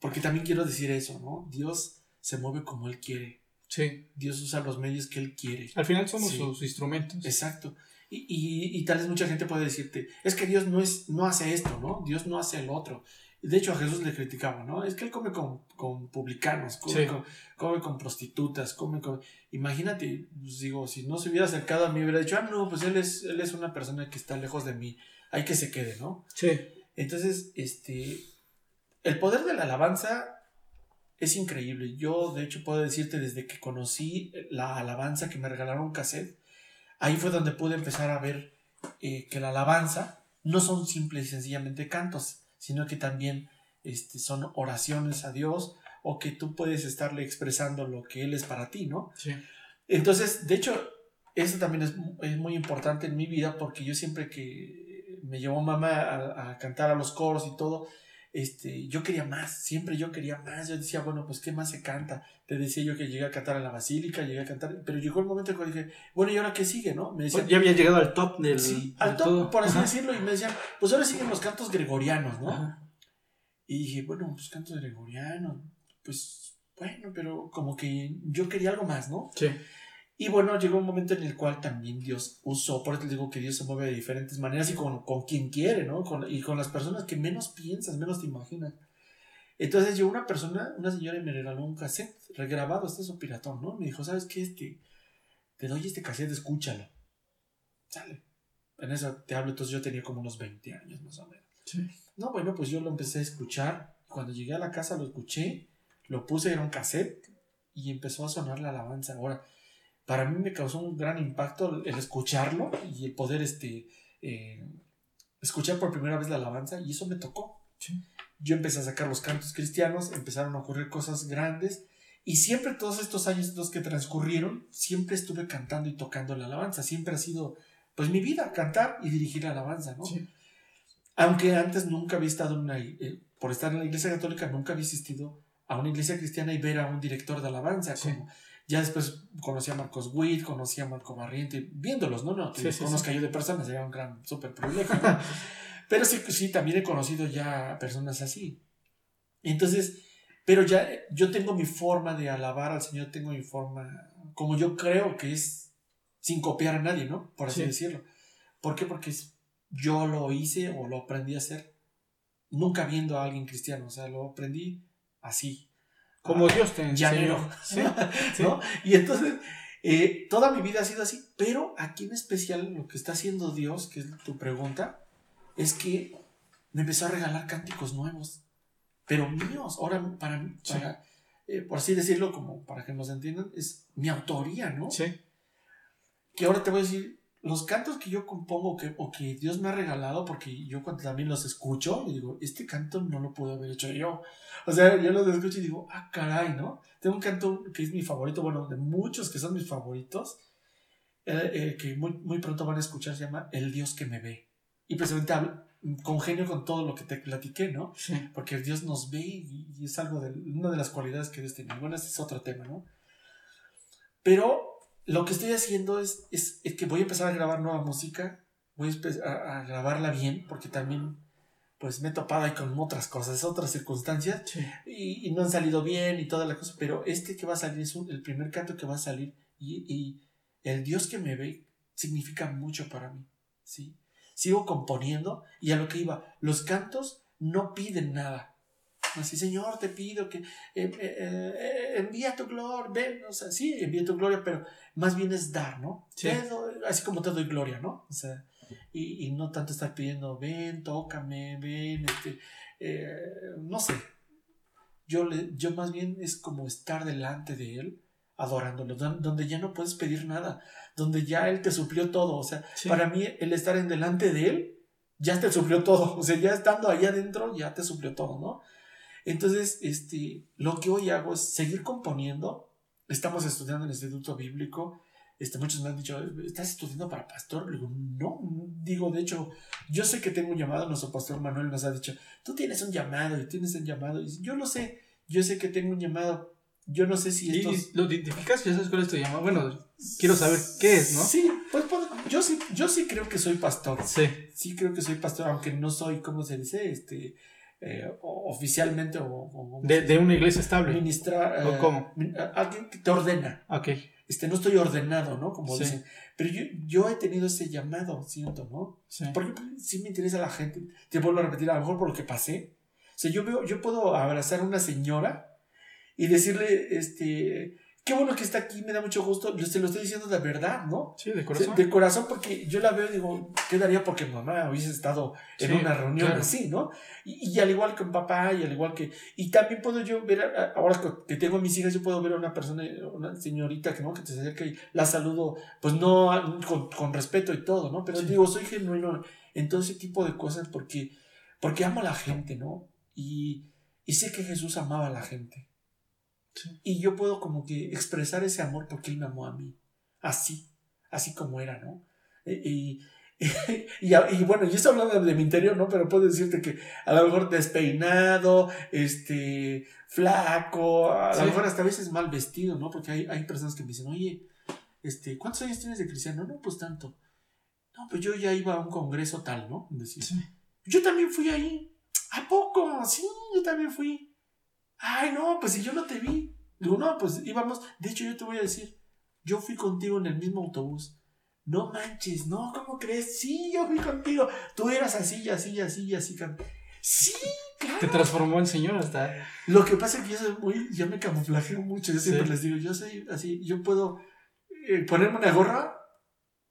Porque también quiero decir eso, ¿no? Dios se mueve como Él quiere. Sí. Dios usa los medios que Él quiere. Al final somos sus instrumentos. Exacto. Y, tal vez mucha gente puede decirte, es que Dios no, es, no hace esto, ¿no? Dios no hace el otro. De hecho, a Jesús le criticaba, ¿no? Es que él come con, con publicanos, come, con, come, con, prostitutas, come con... Imagínate, pues digo, si no se hubiera acercado a mí, hubiera dicho, ah, no, pues él es, él es una persona que está lejos de mí, hay que se quede, ¿no? Sí. Entonces, este, el poder de la alabanza es increíble. Yo, de hecho, puedo decirte, desde que conocí la alabanza que me regalaron un cassette, ahí fue donde pude empezar a ver eh, que la alabanza no son simples y sencillamente cantos, sino que también este, son oraciones a Dios o que tú puedes estarle expresando lo que Él es para ti, ¿no? Sí. Entonces, de hecho, eso también es, es muy importante en mi vida porque yo siempre que me llevó mamá a, a, cantar a los coros y todo, este, yo quería más, siempre yo quería más, yo decía, bueno, pues ¿qué más se canta? Te decía yo que llegué a cantar en la basílica, llegué a cantar, pero llegó el momento en que dije, bueno, ¿y ahora qué sigue, no? Me decían, ya había llegado al top del... Sí, al top, por así decirlo, y me decían, pues ahora siguen los cantos gregorianos, ¿no? Ajá. Y dije, bueno, pues cantos gregorianos, pues bueno, pero como que yo quería algo más, ¿no? Sí. Y bueno, llegó un momento en el cual también Dios usó, por eso te digo que Dios se mueve de diferentes maneras y con, con quien quiere, ¿no? Con, y con las personas que menos piensas, menos te imaginas. Entonces llegó una persona, una señora me regaló un cassette regrabado, este es un piratón, ¿no? Me dijo, ¿sabes qué? Este, te doy este cassette, escúchalo. Sale. En eso te hablo, entonces yo tenía como unos 20 años más o menos. Sí. No, bueno, pues yo lo empecé a escuchar. Cuando llegué a la casa lo escuché, lo puse en un cassette y empezó a sonar la alabanza. Ahora, para mí me causó un gran impacto el escucharlo y el poder este, eh, escuchar por primera vez la alabanza y eso me tocó. Sí. Yo empecé a sacar los cantos cristianos, empezaron a ocurrir cosas grandes y siempre todos estos años los que transcurrieron, siempre estuve cantando y tocando la alabanza. Siempre ha sido pues mi vida, cantar y dirigir la alabanza, ¿no? Sí. Aunque antes nunca había estado en una, eh, por estar en la iglesia católica, nunca había asistido a una iglesia cristiana y ver a un director de alabanza, Sí. como ya después conocí a Marcos Witt, conocí a Marco Barriente, viéndolos, ¿no? No, sí, conozco sí. yo de personas, era un gran súper privilegio. ¿no? pero sí, sí, también he conocido ya personas así. Entonces, pero ya yo tengo mi forma de alabar al Señor, tengo mi forma, como yo creo que es sin copiar a nadie, ¿no? Por así Sí. decirlo. ¿Por qué? Porque yo lo hice o lo aprendí a hacer nunca viendo a alguien cristiano, o sea, lo aprendí así. Como Ah, Dios te enseñó. llanero. Sí. sí. ¿no? Y entonces, eh, toda mi vida ha sido así, pero aquí en especial lo que está haciendo Dios, que es tu pregunta, es que me empezó a regalar cánticos nuevos, pero míos, ahora para mí, para, eh, por así decirlo, como para que nos entiendan, es mi autoría, ¿no? Sí. Que ahora te voy a decir, los cantos que yo compongo que, o que Dios me ha regalado, porque yo cuando también los escucho, y digo, este canto no lo pude haber hecho yo. O sea, yo los escucho y digo, ah, caray, ¿no? Tengo un canto que es mi favorito, bueno, de muchos que son mis favoritos, eh, eh, que muy, muy pronto van a escuchar, se llama El Dios que me ve. Y precisamente hablo- congenio con todo lo que te platiqué, ¿no? Sí. porque Dios nos ve y, y es algo de una de las cualidades que Dios tiene. Bueno, ese es otro tema, ¿no? Pero lo que estoy haciendo es, es, es que voy a empezar a grabar nueva música, voy a, a- a grabarla bien, porque también pues me he topado ahí con otras cosas, otras circunstancias, Sí. y, y no han salido bien y toda la cosa, pero este que va a salir es un- el primer canto que va a salir, y, y el Dios que me ve significa mucho para mí, ¿sí? Sigo componiendo, y a lo que iba, los cantos no piden nada. Así, Señor, te pido que eh, eh, eh, envía tu gloria, ven, o sea, sí, envía tu gloria, pero más bien es dar, ¿no? Sí. Te doy- así como te doy gloria, ¿no? O sea, y, y no tanto estar pidiendo, ven, tócame, ven, este, eh, no sé. Yo, le, yo más bien es como estar delante de Él, adorándolo, don- donde ya no puedes pedir nada, donde ya Él te suplió todo. O sea, Sí. para mí el estar en delante de Él ya te suplió todo. O sea, ya estando allá adentro ya te suplió todo, ¿no? Entonces, este, lo que hoy hago es seguir componiendo. Estamos estudiando en el Instituto Bíblico. Este, muchos me han dicho, ¿estás estudiando para pastor? Le digo, no. Digo, de hecho, yo sé que tengo un llamado. Nuestro pastor Manuel nos ha dicho, tú tienes un llamado y tienes un llamado. Y yo lo sé. Yo sé que tengo un llamado. Yo no sé si ¿Y estos... lo identificas? ¿Ya sabes cuál es tu llamado? Bueno, quiero saber qué es, ¿no? Sí, pues, pues, yo sí, yo sí creo que soy pastor. Sí. Sí creo que soy pastor, aunque no soy, ¿cómo se dice? Este, eh, o- oficialmente o, o- De, de una iglesia estable. ministrar. ¿O eh, cómo? alguien que te ordena. Ok. Este, no estoy ordenado, ¿no? Como Sí. dicen. Pero yo, yo he tenido ese llamado, siento, ¿no? Sí. Porque sí me interesa la gente. Te vuelvo a repetir, a lo mejor por lo que pasé. sea, yo veo, yo puedo abrazar a una señora y decirle, este, qué bueno que está aquí, me da mucho gusto, se lo estoy diciendo de verdad, ¿no? Sí, de corazón. De, corazón, porque yo la veo y digo, ¿qué daría porque mamá hubiese estado en una reunión así, ¿no? Y, al igual que un papá, y al igual que. Y también puedo yo ver, ahora que tengo mis hijas, yo puedo ver a una persona, una señorita que, ¿no? que te acerca y la saludo, pues no con, respeto y todo, ¿no? Pero digo, soy genuino en todo ese tipo de cosas porque, porque amo a la gente, ¿no? Y, y sé que Jesús amaba a la gente. Y yo puedo como que expresar ese amor porque Él me amó a mí. Así, así como era, ¿no? E, y, y, bueno, yo estoy hablando de, mi interior, ¿no? Pero puedo decirte que a lo mejor despeinado, este, flaco, a lo mejor hasta a veces mal vestido, ¿no? Porque hay, hay personas que me dicen, oye, este, ¿cuántos años tienes de cristiano? No, pues tanto. No, pues yo ya iba a un congreso tal, ¿no? Decir, Yo también fui ahí. ¿A poco? Sí, yo también fui. Ay, no, pues si yo no te vi. Digo, no, pues íbamos. De hecho, yo te voy a decir, yo fui contigo en el mismo autobús. No manches, no, ¿cómo crees? Sí, yo fui contigo. Tú eras así, así, así, así. Sí, claro. Te transformó en señor hasta. Lo que pasa es que yo soy muy. Yo me camuflajeo mucho. Yo siempre les digo, yo soy así. Yo puedo eh, ponerme una gorra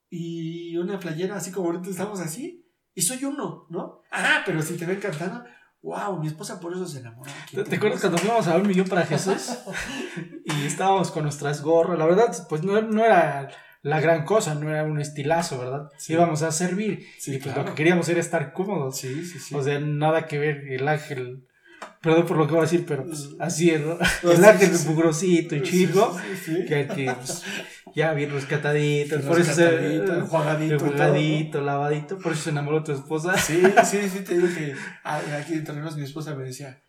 y una playera, así como ahorita estamos así. Y soy uno, ¿no? Ah, pero si te ven cantando, wow, mi esposa por eso se enamoró. ¿Te, acuerdas cuando fuimos a un millón para Jesús? y estábamos con nuestras gorras. La verdad, pues no, no, era la gran cosa, no era un estilazo, ¿verdad? Íbamos a servir. y pues lo que queríamos era estar cómodos. Sí, sí, sí. O sea, nada que ver el ángel Perdón por lo que voy a decir, pero pues, así es, ¿no? El ángel mugrosito y chico, que, que pues, ya bien rescatadito, por eso se, enjuagadito, lavadito, por eso se enamoró tu esposa. Sí, sí, sí, te digo que aquí entre mi esposa me decía,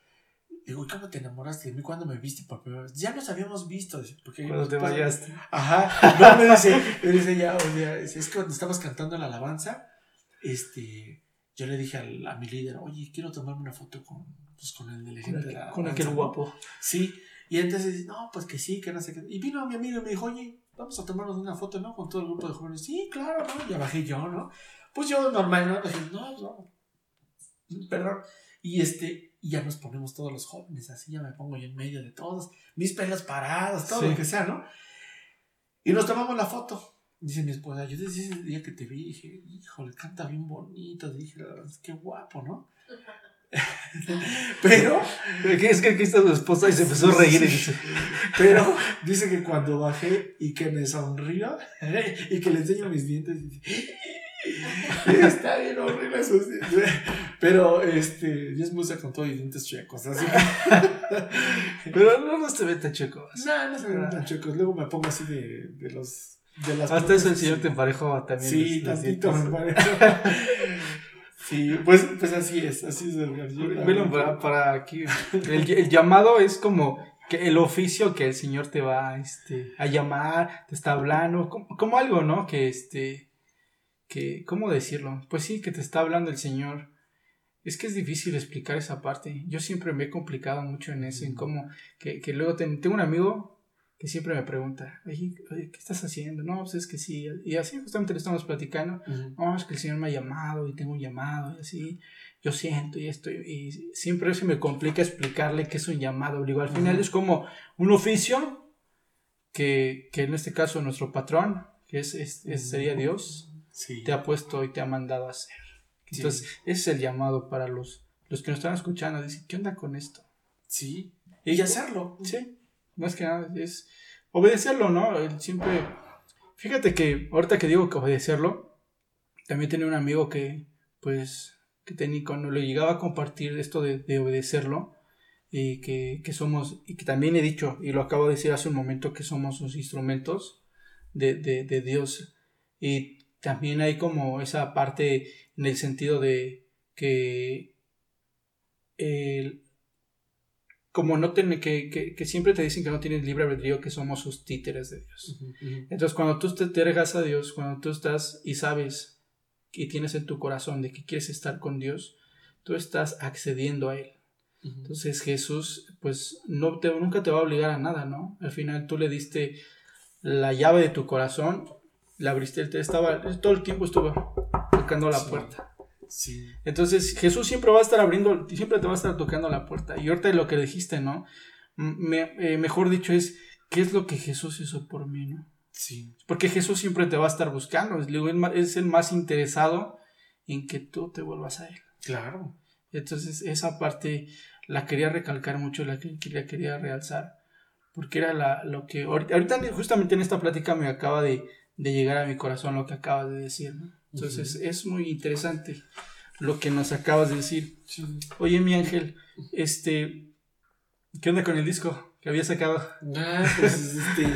digo, ¿cómo te enamoraste de mí cuando me viste por primera vez? Ya nos habíamos visto, porque cuando te vayaste. Ajá, no, me dice, me dice ya, o sea, es que cuando estabas cantando la alabanza, este, yo le dije a, a mi líder, oye, quiero tomarme una foto con pues con el de la Con aquel guapo. Sí. Y entonces, no, pues que sí, que no sé qué. Y vino mi amigo y me dijo, oye, vamos a tomarnos una foto, ¿no? Con todo el grupo de jóvenes. Sí, claro, ¿no? Ya bajé yo, ¿no? Pues yo normal, ¿no? Dije, no, no. Perdón. Y este, y ya nos ponemos todos los jóvenes, así ya me pongo yo en medio de todos, mis pelos parados, todo lo que sea, ¿no? Y nos tomamos la foto. Dice mi esposa, yo desde ese día que te vi, dije, híjole, canta bien bonito, dije, qué guapo, ¿no? Pero. Es que aquí está su esposa y se empezó a reír y dice. Pero dice que cuando bajé y que me sonrió y que le enseño mis dientes. Está bien horrible eso. Pero este, mi esposa con todo y dientes chuecos. Así. Pero no, no se ven tan chuecos. No, no se ven tan chuecos. Luego me pongo así de, de los. De las Hasta eso el señor te emparejó también. Sí, tantito me emparejó. Sí, pues, pues así es, así es. Bueno, para, para aquí, el, el, llamado es como que el oficio que el Señor te va este, a llamar, te está hablando, como, como, algo, ¿no? Que este, que, ¿cómo decirlo? Pues sí, que te está hablando el Señor. Es que es difícil explicar esa parte. Yo siempre me he complicado mucho en eso, en cómo, que, que luego tengo un amigo que siempre me pregunta, oye, ¿qué estás haciendo? No, pues es que sí. Y así justamente le estamos platicando. No, es que el Señor me ha llamado y tengo un llamado y así. Yo siento y esto. Y siempre se me complica explicarle qué es un llamado. Digo, al final es como un oficio que, que, en este caso nuestro patrón, que es, es, sería Dios, te ha puesto y te ha mandado a hacer. Entonces, ese es el llamado para los, los que nos están escuchando. Dicen, ¿qué onda con esto? Sí. Y hacerlo. Sí más que nada es obedecerlo, ¿no? siempre, fíjate que ahorita que digo que obedecerlo, también tenía un amigo que, pues, que tenía, cuando le llegaba a compartir esto de, obedecerlo, y que, somos, y que también he dicho, y lo acabo de decir hace un momento, que somos los instrumentos de, de Dios. Y también hay como esa parte en el sentido de que el, como no tiene que, que, siempre te dicen que no tienes libre albedrío, que somos sus títeres de Dios. Entonces, cuando tú te entregas a Dios, cuando tú estás y sabes y tienes en tu corazón de que quieres estar con Dios, tú estás accediendo a Él. Entonces, Jesús, pues, no te, nunca te va a obligar a nada, ¿no? Al final tú le diste la llave de tu corazón, la abriste, él estaba, todo el tiempo estuvo tocando la puerta. Sí. Entonces Jesús siempre va a estar abriendo, siempre te va a estar tocando la puerta. Y ahorita lo que dijiste, ¿no? Me, eh, mejor dicho es, ¿qué es lo que Jesús hizo por mí, ¿no? Sí. Porque Jesús siempre te va a estar buscando, es el más interesado en que tú te vuelvas a Él. Claro. Entonces esa parte la quería recalcar mucho, la, que, la quería realzar, porque era la, lo que ahorita, justamente en esta plática me acaba de, de llegar a mi corazón lo que acabas de decir. ¿no? Entonces es muy interesante lo que nos acabas de decir. Oye, mi ángel, este, ¿qué onda con el disco que había sacado? Ah, pues este,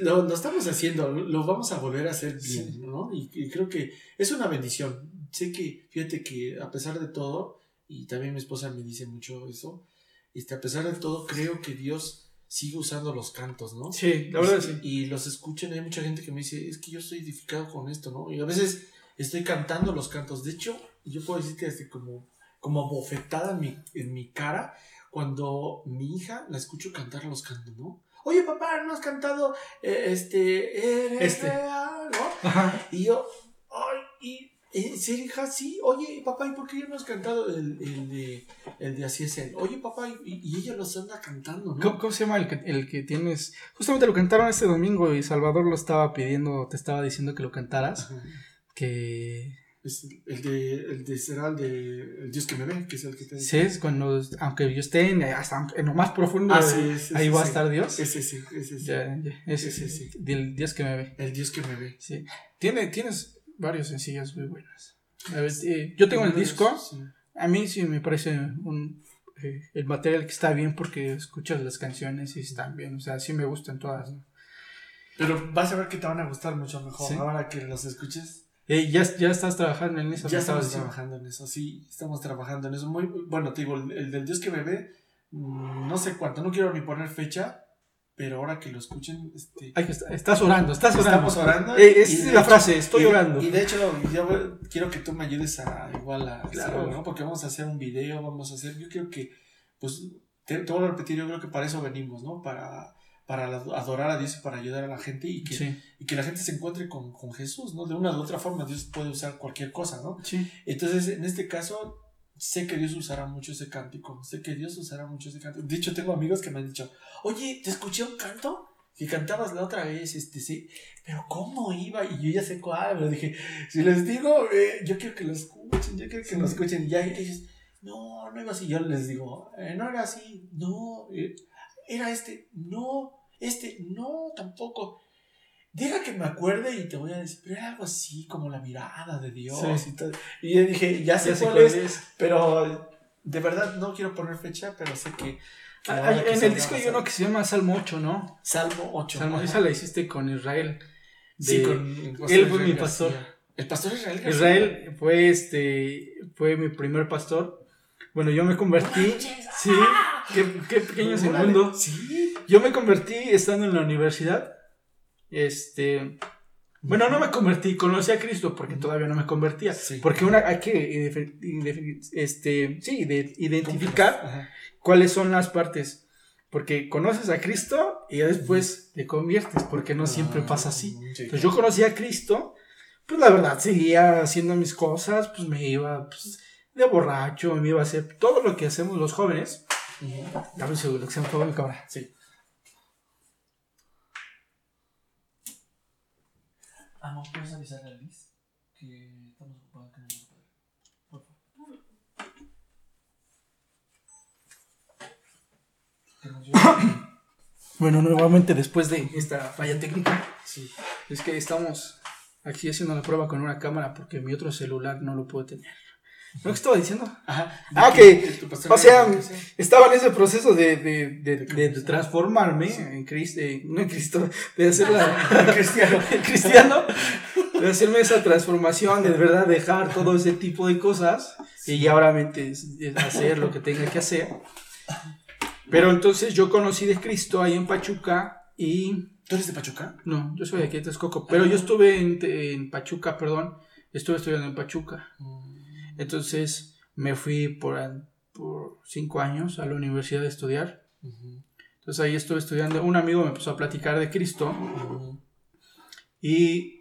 lo, estamos haciendo, lo vamos a volver a hacer bien, ¿no? Y, creo que es una bendición. Sé que, fíjate que a pesar de todo, y también mi esposa me dice mucho eso, este, a pesar de todo, creo que Dios sigue usando los cantos, ¿no? Sí, la verdad sí. Y los escuchan, hay mucha gente que me dice, es que yo estoy edificado con esto, ¿no? Y a veces estoy cantando los cantos. De hecho, yo puedo decir que como, como bofetada en mi, en mi cara cuando mi hija la escucho cantar los cantos, ¿no? Oye, papá, ¿no has cantado eh, este, este, ¿no? Y yo, ay, y ¿Sí, hija? Sí. Oye, papá, ¿y por qué ya no has cantado el, el, de, el de Así es él? Oye, papá, y, y ella los anda cantando, ¿no? ¿Cómo, se llama el que, el que tienes? Justamente lo cantaron este domingo y Salvador lo estaba pidiendo, te estaba diciendo que lo cantaras. Que es el de, el de será el de el Dios que me ve, que es el que te Sí, es cuando, aunque yo esté en, hasta en lo más profundo, ah, ahí va a estar Dios. Ese sí, ese sí. ese, sí. El Dios que me ve. El Dios que me ve. Sí. Tiene, tienes varios sencillos muy buenos. A ver, eh, yo tengo el disco. A mí sí me parece un, eh, el material que está bien porque escuchas las canciones y están bien. O sea, sí me gustan todas. Pero vas a ver que te van a gustar mucho mejor ahora que los escuches ya, ya estás trabajando en eso. Ya estamos trabajando en eso, sí, estamos trabajando en eso. Muy, bueno, te digo, el, del Dios que ve, mm, no sé cuánto, no quiero ni poner fecha, pero ahora que lo escuchen, este... estás orando, estás orando. Estamos orando. Eh, es la frase, estoy orando. Y de hecho, yo quiero que tú me ayudes a igual a... Claro. ¿no? Porque vamos a hacer un video, vamos a hacer... Yo creo que, pues, te, te voy a repetir, yo creo que para eso venimos, ¿no? Para para adorar a Dios y para ayudar a la gente y que, y que la gente se encuentre con, con, Jesús, ¿no? De una u otra forma, Dios puede usar cualquier cosa, ¿no? Sí. Entonces, en este caso, sé que Dios usará mucho ese cántico, sé que Dios usará mucho ese cántico. De hecho, tengo amigos que me han dicho, oye, ¿te escuché un canto? Que cantabas la otra vez, este, sí, pero ¿cómo iba? Y yo ya sé cuál, pero dije, si les digo, eh, yo quiero que lo escuchen, yo quiero que lo escuchen, y ya ellos, no, no iba así, yo les digo, eh, no era así, no, eh, era este, no, este, no, tampoco. Deja que me acuerde y te voy a decir, pero era algo así como la mirada de Dios y yo dije, ya sé, cuál, es, pero de verdad no quiero poner fecha, pero sé que. en el disco hay uno que se llama Salmo 8, ¿no? Salmo 8. Salmo, esa la hiciste con Israel. sí, con Él fue mi pastor. El pastor Israel Israel fue este fue mi primer pastor. Bueno, yo me convertí. Sí, qué, qué pequeño es el mundo. Sí. Yo me convertí estando en la universidad. Este. Bueno, no me convertí, conocí a Cristo porque todavía no me convertía. Porque una, hay que este, sí, identificar cuáles son las partes. Porque conoces a Cristo y después te conviertes, porque no siempre pasa así. Entonces yo conocí a Cristo, pues la verdad seguía haciendo mis cosas, pues me iba pues, de borracho, me iba a hacer todo lo que hacemos los jóvenes. Dame un segundo, que se me fue mi cámara. Sí. Amor, ¿puedes avisar a Liz que estamos ocupados con el Por favor. Bueno, nuevamente después de esta falla técnica, sí. es que estamos aquí haciendo la prueba con una cámara porque mi otro celular no lo puedo tener. ¿No que estaba diciendo? Ajá. Ah, que, o sea, estaba en ese proceso de, de, de, de transformarme en Cristo, no en Cristo, de hacerla cristiano, cristiano, de hacerme esa transformación, de verdad dejar todo ese tipo de cosas y ahora hacer lo que tenga que hacer. Pero entonces yo conocí de Cristo ahí en Pachuca y... ¿Tú eres de Pachuca? No, yo soy de aquí de Texcoco, pero yo estuve en, en Pachuca, perdón, estuve estudiando en Pachuca. Mm. Entonces me fui por, por cinco años a la universidad a estudiar. Entonces ahí estuve estudiando. Un amigo me empezó a platicar de Cristo. Y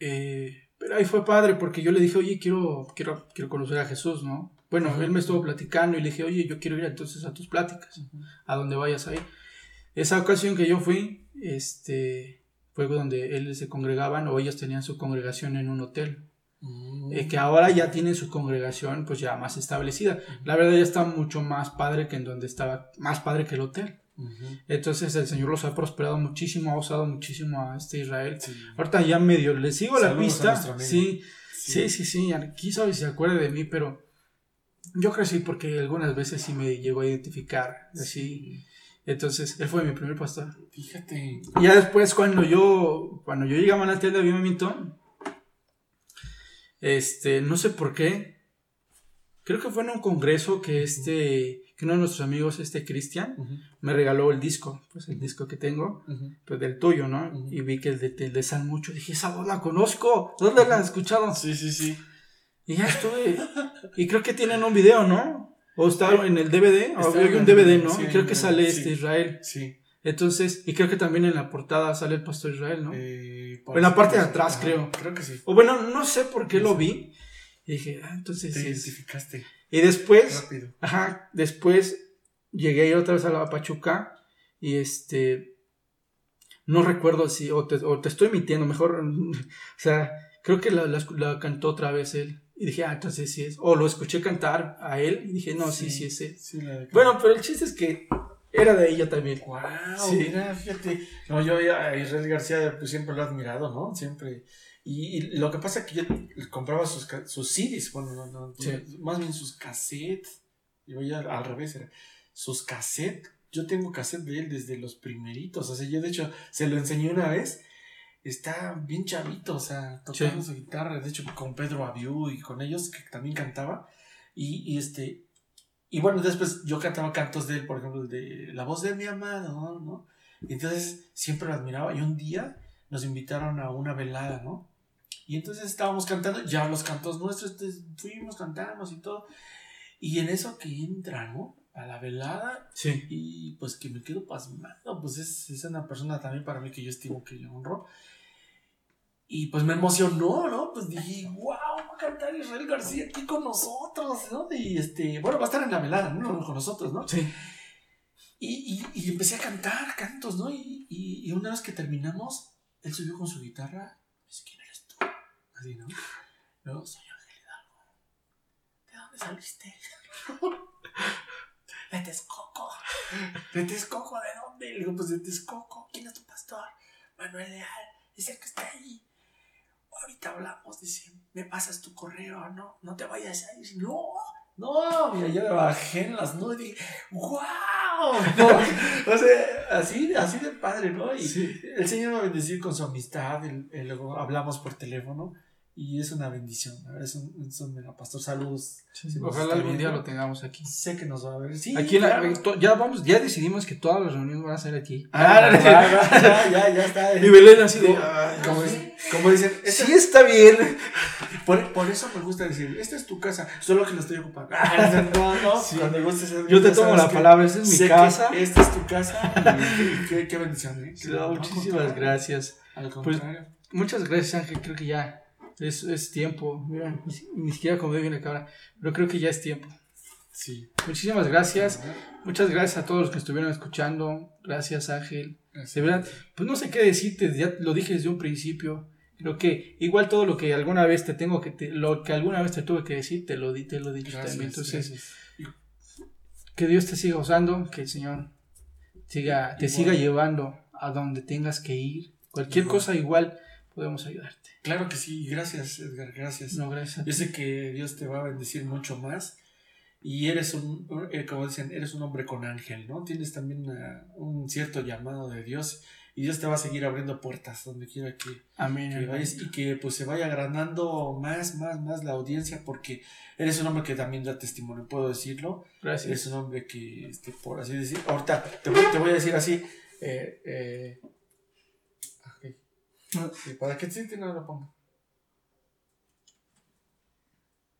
eh, Pero ahí fue padre porque yo le dije, oye, quiero, quiero, quiero conocer a Jesús, ¿no? Bueno, él me estuvo platicando y le dije, oye, yo quiero ir entonces a tus pláticas, a donde vayas ahí. Esa ocasión que yo fui, este, fue donde él se congregaban o ellos tenían su congregación en un hotel. Eh, que ahora ya tienen su congregación pues ya más establecida. La verdad ya está mucho más padre que en donde estaba, más padre que el hotel. Entonces el Señor los ha prosperado muchísimo, ha usado muchísimo a este Israel. Ahorita ya medio le sigo la pista. Sí, sí, sí, sí, Aquí sabe si se acuerda de mí, pero yo crecí porque algunas veces sí me llegó a identificar. Así. Entonces, él fue mi primer pastor. Fíjate. Ya después, cuando yo, cuando yo llegué a Manantial de Avivamiento, este, no sé por qué, creo que fue en un congreso que este, que uno de nuestros amigos, este Cristian, me regaló el disco, pues el disco que tengo, pues del tuyo, ¿no? Y vi que el de, el de San Mucho, dije, esa voz la conozco, ¿dónde la has escuchado? Sí, sí, sí. Y ya estuve, y creo que tienen un video, ¿no? O está en el DVD, o hay un DVD, ¿no? creo que sale este Israel. Sí. Entonces, y creo que también en la portada sale el pastor Israel, ¿no? Eh, en la parte de atrás, creo. Creo que sí. O bueno, no sé por qué lo vi. Y dije, ah, entonces. Te identificaste. Y después. Rápido. Ajá, después llegué a ir otra vez a la Pachuca. Y este. No recuerdo si. O te, o te estoy mintiendo, mejor. o sea, creo que la, la cantó otra vez él. Y dije, ah, entonces sí es. O lo escuché cantar a él y dije, no, sí, sí, es él. bueno, pero el chiste es que era de ella también. Wow, mira, fíjate. No, yo a Israel García pues, siempre lo he admirado, ¿no? Siempre. Y, lo que pasa es que yo compraba sus, sus CDs, bueno, no, no, más bien sus cassettes. Yo ya al revés era. Sus cassettes. Yo tengo cassette de él desde los primeritos. O sea, yo de hecho se lo enseñé una vez está bien chavito, o sea, tocando su guitarra, de hecho con Pedro Abiu y con ellos, que también cantaba, y, este, y bueno, después yo cantaba cantos de él, por ejemplo, de La voz de mi amado, ¿no? Y entonces siempre lo admiraba, y un día nos invitaron a una velada, ¿no? Y entonces estábamos cantando, ya los cantos nuestros, fuimos, cantamos y todo, y en eso que entra, ¿no? a la velada. Sí. Y pues que me quedo pasmado. Pues es, es, una persona también para mí que yo estimo, que yo honro. Y pues me emocionó, ¿no? Pues dije, wow, va a cantar Israel García aquí con nosotros, ¿no? Y este, bueno, va a estar en la velada, ¿no? Con nosotros, ¿no? Sí. Y, y, y empecé a cantar cantos, ¿no? Y, y, una vez que terminamos, él subió con su guitarra. Pues, ¿quién eres tú? Así, ¿no? Yo, soy Ángel Hidalgo. ¿De dónde saliste? de Texcoco. ¿De Texcoco? ¿De dónde? Le digo, pues de Texcoco. ¿Quién es tu pastor? Manuel Leal. Dice que está ahí ahorita hablamos, dice, me pasas tu correo, no, no te vayas a ir, no, no, mira, yo me bajé en las nubes y dije, wow, o sea, así, así de padre, ¿no? Y el Señor me bendecir con su amistad, luego hablamos por teléfono, y es una bendición, es un, es un pastor, saludos. ojalá algún día lo tengamos aquí. Sé que nos va a ver. Sí, aquí ya vamos, ya decidimos que todas las reuniones van a ser aquí. Ah, ya, ya, ya, está. Y Belén así de, como, como, dicen, sí está bien. Por, por, eso me gusta decir, esta es tu casa, solo que la estoy ocupando. no, no, sí. cuando gustes. Yo te tomo la palabra, esta es mi casa. Esta es tu casa. qué, qué, bendición, ¿eh? muchísimas gracias. Al pues, contrario. muchas gracias, Ángel, creo que ya es, es tiempo. Mira, ni, siquiera como bien la cámara. Pero creo que ya es tiempo. Sí. Muchísimas gracias. Muchas gracias a todos los que estuvieron escuchando. Gracias, Ángel. De verdad, pues no sé qué decirte. Ya lo dije desde un principio. Creo que igual todo lo que alguna vez te tengo que te, lo que alguna vez te tuve que decir te lo di te lo di también entonces que Dios te siga usando que el Señor siga te siga llevando a donde tengas que ir cualquier cosa igual podemos ayudarte Claro que sí, gracias Edgar, gracias. No, gracias. Yo sé que Dios te va a bendecir mucho más y eres un, eh, como dicen, eres un hombre con ángel, ¿no? Tienes también un cierto llamado de Dios y Dios te va a seguir abriendo puertas donde quiera que, Amén, vayas y que pues se vaya agrandando más, más, más la audiencia porque eres un hombre que también da testimonio, puedo decirlo. Gracias. Eres un hombre que, este, por así decir, ahorita te voy, te voy a decir así, eh, eh, ¿Para qué sí no lo pongo?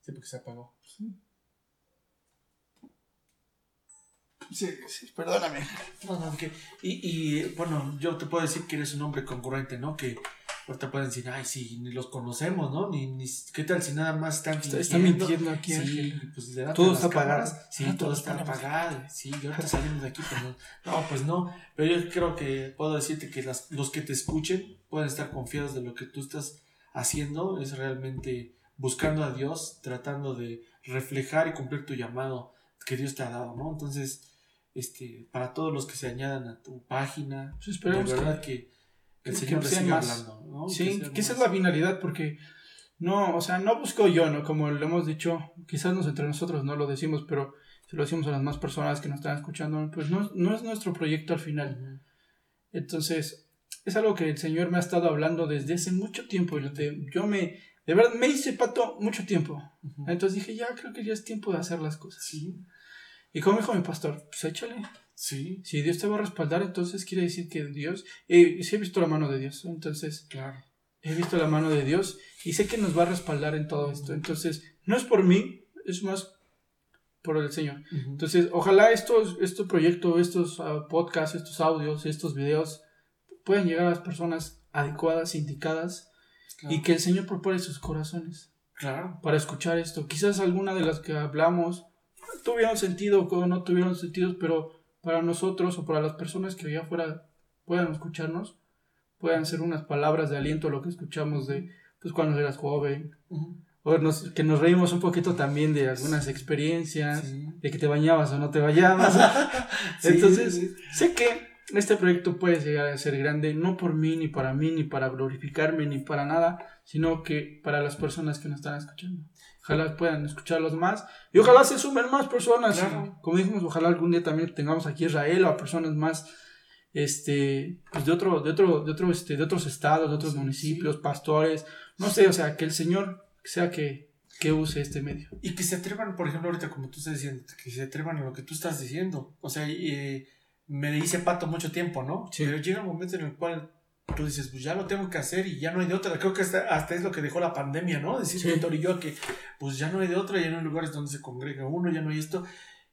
Sí, porque se apagó. Sí, sí, perdóname. No, no, que, y, y bueno, yo te puedo decir que eres un hombre concurrente, ¿no? Que, ahorita pueden decir, ay, sí, ni los conocemos, ¿no? Ni, ni ¿Qué tal si nada más están fingiendo? Está mintiendo aquí. Sí, pues le Todo está apagado. Sí, todo está apagado. Sí, yo ahorita saliendo de aquí, pues no. No, pues no. Pero yo creo que puedo decirte que las, los que te escuchen pueden estar confiados de lo que tú estás haciendo. Es realmente buscando a Dios, tratando de reflejar y cumplir tu llamado que Dios te ha dado, ¿no? Entonces, este, para todos los que se añadan a tu página, pues esperemos de verdad que, el Señor te siga hablando, ¿no? Sí, que, esa es la finalidad, porque no, o sea, no busco yo, ¿no? Como lo hemos dicho, quizás nos entre nosotros no lo decimos, pero si lo decimos a las más personas que nos están escuchando, pues no, no es nuestro proyecto al final. Entonces, es algo que el Señor me ha estado hablando desde hace mucho tiempo. Yo me, de verdad, me hice pato mucho tiempo. Entonces dije, ya creo que ya es tiempo de hacer las cosas. Sí. Y como dijo mi pastor, pues échale. Sí. Si Dios te va a respaldar, entonces quiere decir que Dios. Eh, sí he visto la mano de Dios. Entonces. Claro. He visto la mano de Dios y sé que nos va a respaldar en todo esto. Entonces, no es por mí, es más por el Señor. Entonces, ojalá estos, este proyecto, estos uh, podcasts, estos audios, estos videos puedan llegar a las personas adecuadas, indicadas y que el Señor propone sus corazones. Claro. Para escuchar esto. Quizás alguna de las que hablamos tuvieron sentido o no tuvieron sentido, pero para nosotros o para las personas que allá afuera puedan escucharnos, puedan ser unas palabras de aliento a lo que escuchamos de pues cuando eras joven. O que nos reímos un poquito también de algunas experiencias, de que te bañabas o no te bañabas. Entonces, sé que este proyecto puede llegar a ser grande, no por mí, ni para mí, ni para glorificarme, ni para nada, sino que para las personas que nos están escuchando. Ojalá puedan escucharlos más y ojalá se sumen más personas. Como dijimos, ojalá algún día también tengamos aquí Israel o a personas más este pues de otro de otro de otro este de otros estados, de otros municipios, pastores, no sé, o sea, que el Señor sea que que use este medio. Y que se atrevan, por ejemplo, ahorita como tú estás diciendo, que se atrevan a lo que tú estás diciendo. O sea, eh, me dice pato mucho tiempo, ¿no? Pero llega un momento en el cual tú dices, pues ya lo tengo que hacer y ya no hay de otra. Creo que hasta, hasta es lo que dejó la pandemia, ¿no? Decir sí. y yo que pues ya no hay de otra, ya no hay lugares donde se congrega uno, ya no hay esto.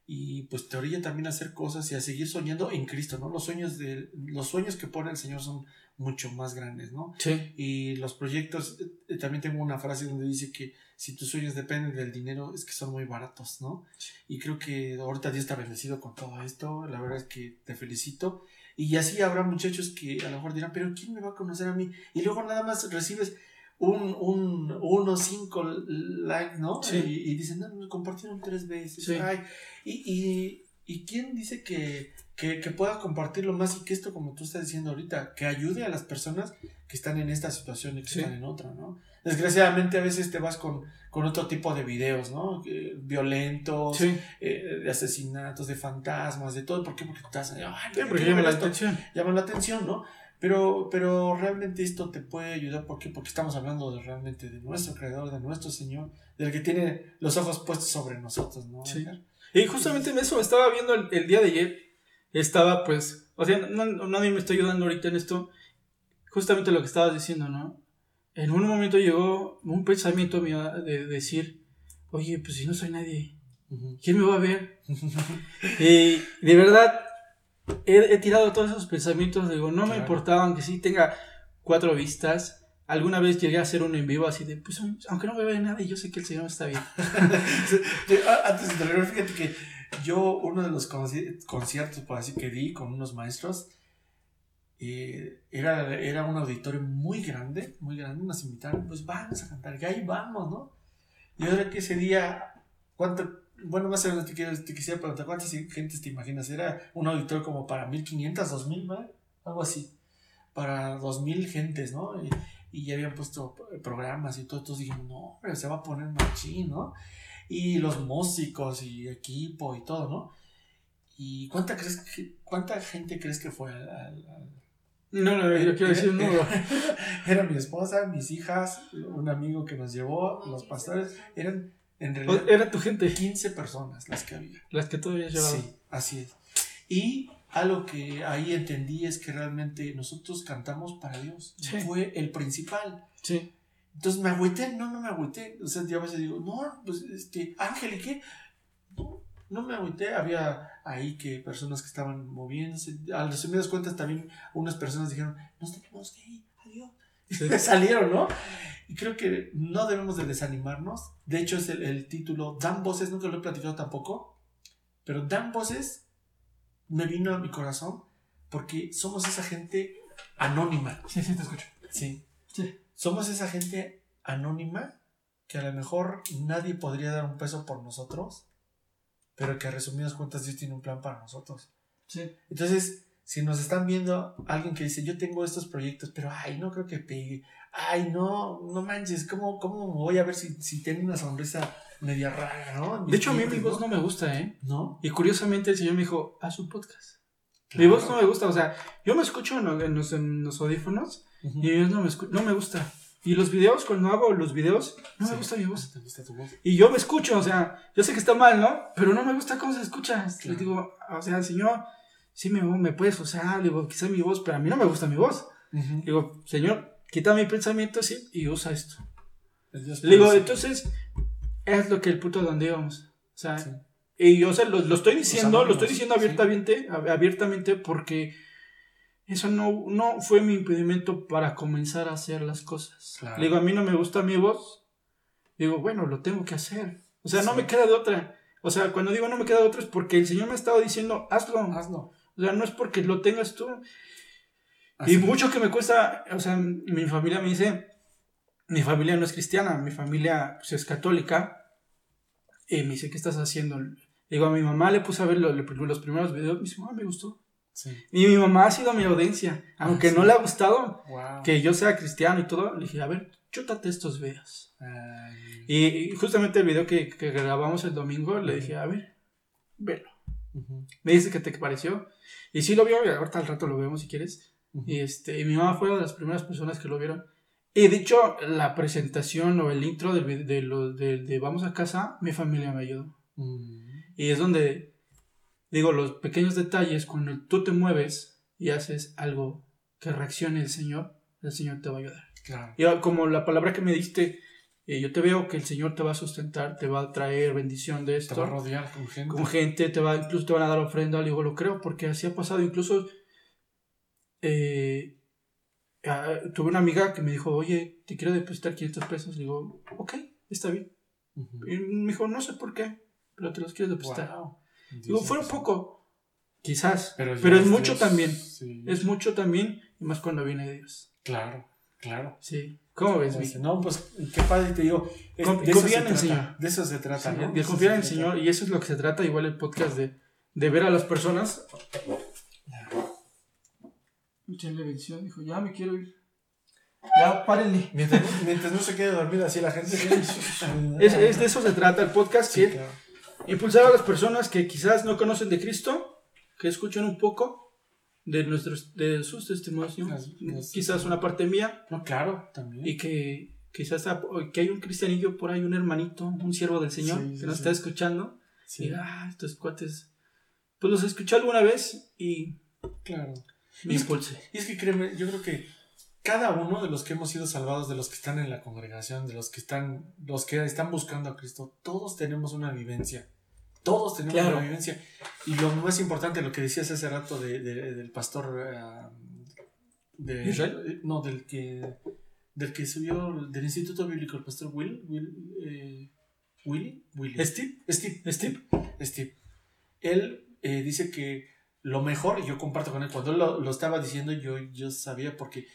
Y pues te orilla también a hacer cosas y a seguir soñando en Cristo, ¿no? Los sueños, de, los sueños que pone el Señor son mucho más grandes, ¿no? Sí. Y los proyectos, eh, también tengo una frase donde dice que si tus sueños dependen del dinero, es que son muy baratos, ¿no? Y creo que ahorita Dios está bendecido con todo esto, la verdad es que te felicito. Y así habrá muchachos que a lo mejor dirán, pero ¿quién me va a conocer a mí? Y luego nada más recibes un, un uno, cinco likes, ¿no? Sí. Y, dicen, no, me compartieron tres veces. Ay, y, y, y, quién dice que, que, que, pueda compartirlo más y que esto, como tú estás diciendo ahorita, que ayude a las personas que están en esta situación y que están en otra, ¿no? Desgraciadamente a veces te vas con, con otro tipo de videos, ¿no? violentos, eh, de asesinatos, de fantasmas, de todo. ¿Por qué? Porque estás... Ay, porque llama la atención. Llama la atención, ¿no? Pero, pero realmente esto te puede ayudar porque, porque estamos hablando de, realmente de nuestro creador, de nuestro Señor, del que tiene los ojos puestos sobre nosotros, ¿no? Sí. Y justamente en eso estaba viendo el, día de ayer, estaba pues, o sea, no, nadie me está ayudando ahorita en esto, justamente lo que estabas diciendo, ¿no? En un momento llegó un pensamiento mío de decir, oye, pues si no soy nadie, ¿quién me va a ver? y de verdad, he, tirado todos esos pensamientos, digo, no me importaba, aunque sí tenga cuatro vistas. Alguna vez llegué a hacer uno en vivo así de, pues aunque no me vea nadie, yo sé que el Señor está bien. Antes de terminar, fíjate que yo, uno de los conciertos, por así que di con unos maestros, eh, era, era un auditorio muy grande, muy grande, nos invitaron, pues vamos a cantar, que ahí vamos, ¿no? Y ahora que ese día, ¿cuánto, bueno, más o menos te, quisiera preguntar, ¿cuántas gentes te imaginas? ¿Era un auditorio como para 1500, 2000, ¿vale? Algo así. Para 2000 gentes, ¿no? Y, ya habían puesto programas y todo. Entonces dijimos, no, pero se va a poner machín, ¿no? Y los músicos y equipo y todo, ¿no? ¿Y cuánta, crees que, cuánta gente crees que fue al, no, no, yo quiero decir no. Era mi esposa, mis hijas, un amigo que nos llevó, los pastores, eran en realidad, era tu gente. 15 personas las que había. Las que tú habías llevado. Sí, así es. Y algo que ahí entendí es que realmente nosotros cantamos para Dios. Fue el principal. Sí. Entonces me agüité, no, no me agüité. O sea, yo a veces digo, no, pues, este, Ángel, ¿y qué? No, no me agüité. Había ahí que personas que estaban moviéndose. A las primeras cuentas también unas personas dijeron, nos tenemos que ir, adiós. salieron, ¿no? Y creo que no debemos de desanimarnos. De hecho, es el, el, título, Dan Voces, nunca lo he platicado tampoco, pero Dan Voces me vino a mi corazón porque somos esa gente anónima. Sí, sí, te escucho. Sí. sí. Somos esa gente anónima que a lo mejor nadie podría dar un peso por nosotros, pero que a resumidas cuentas Dios tiene un plan para nosotros. Sí. Entonces, si nos están viendo alguien que dice, yo tengo estos proyectos, pero ay, no creo que pegue, ay, no, no manches, ¿cómo, cómo voy a ver si, si tengo una sonrisa media rara, ¿no? De hecho, a mí mi voz no me gusta, ¿eh? ¿No? Y curiosamente el Señor me dijo, haz un podcast. Mi voz no me gusta, o sea, yo me escucho en los, en los, audífonos y mi voz no me, no me gusta. Y los videos, cuando hago los videos, no me gusta mi voz. Gusta tu voz. Y yo me escucho, o sea, yo sé que está mal, ¿no? Pero no me gusta cómo se escucha. Le digo, o sea, Señor, sí me, me puedes usar, digo, quizá mi voz, pero a mí no me gusta mi voz. Digo, Señor, quita mi pensamiento así y usa esto. Le digo, entonces, es lo que el punto donde íbamos. O sea, y yo o lo, lo, estoy diciendo, lo estoy diciendo abiertamente, abiertamente porque eso no, no fue mi impedimento para comenzar a hacer las cosas. Le digo, a mí no me gusta mi voz. Digo, bueno, lo tengo que hacer. O sea, no me queda de otra. O sea, cuando digo no me queda de otra es porque el Señor me ha estado diciendo, hazlo. Hazlo. O sea, no es porque lo tengas tú. y mucho que me cuesta, o sea, mi familia me dice, mi familia no es cristiana, mi familia pues, es católica. Y me dice, ¿qué estás haciendo? Digo, a mi mamá le puse a ver los, primeros videos, me dice, ah, me gustó. Y mi mamá ha sido mi audiencia, aunque ah, no le ha gustado que yo sea cristiano y todo, le dije, a ver, chútate estos videos. Y, justamente el video que, grabamos el domingo, le dije, a ver, velo. Me dice que te pareció. Y sí lo vio, ahorita al rato lo vemos si quieres. Y, este, y mi mamá fue una de las primeras personas que lo vieron. Y dicho, la presentación o el intro de, de, de, Vamos a casa, mi familia me ayudó. Mm. Y es donde, digo, los pequeños detalles, cuando tú te mueves y haces algo que reaccione el Señor, el Señor te va a ayudar. Claro. Y como la palabra que me diste, eh, yo te veo que el Señor te va a sustentar, te va a traer bendición de esto. Te va a rodear con gente. Con gente, te va, incluso te van a dar ofrenda, digo, lo creo, porque así ha pasado. Incluso eh, tuve una amiga que me dijo, oye, te quiero depositar 500 pesos. Digo, ok, está bien. Y me dijo, no sé por qué pero te los quieres depositar. Digo, fue un poco, quizás, pero, es mucho también. Es mucho también, y más cuando viene Dios. Claro, claro. Sí. ¿Cómo ves, No, pues qué padre te digo. confía en el Señor. De eso se trata, ¿no? De confiar en el Señor, y eso es lo que se trata, igual el podcast de, de ver a las personas. Echenle bendición, dijo, ya me quiero ir. Ya, párenle. Mientras, mientras, no se quede dormida así la gente. es, es, de eso se trata el podcast, que Impulsar a las personas que quizás no conocen de Cristo, que escuchen un poco de nuestros de sus testimonios, quizás una parte mía. No, claro, también. Y que quizás que hay un cristianillo por ahí, un hermanito, un siervo del Señor que nos está escuchando. Y ah, estos cuates, pues los escuché alguna vez y claro. Me impulse. y es que créeme, yo creo que cada uno de los que hemos sido salvados, de los que están en la congregación, de los que están, los que están buscando a Cristo, todos tenemos una vivencia. Todos tenemos una vivencia. Y lo más importante, lo que decías hace rato de, del pastor eh, de Israel, no, del que del que subió del Instituto Bíblico, el pastor Will, Will eh, Willy, Willy. Steve, Steve, Steve, Steve. Él eh, dice que lo mejor, y yo comparto con él, cuando él lo, lo, estaba diciendo, yo, yo sabía porque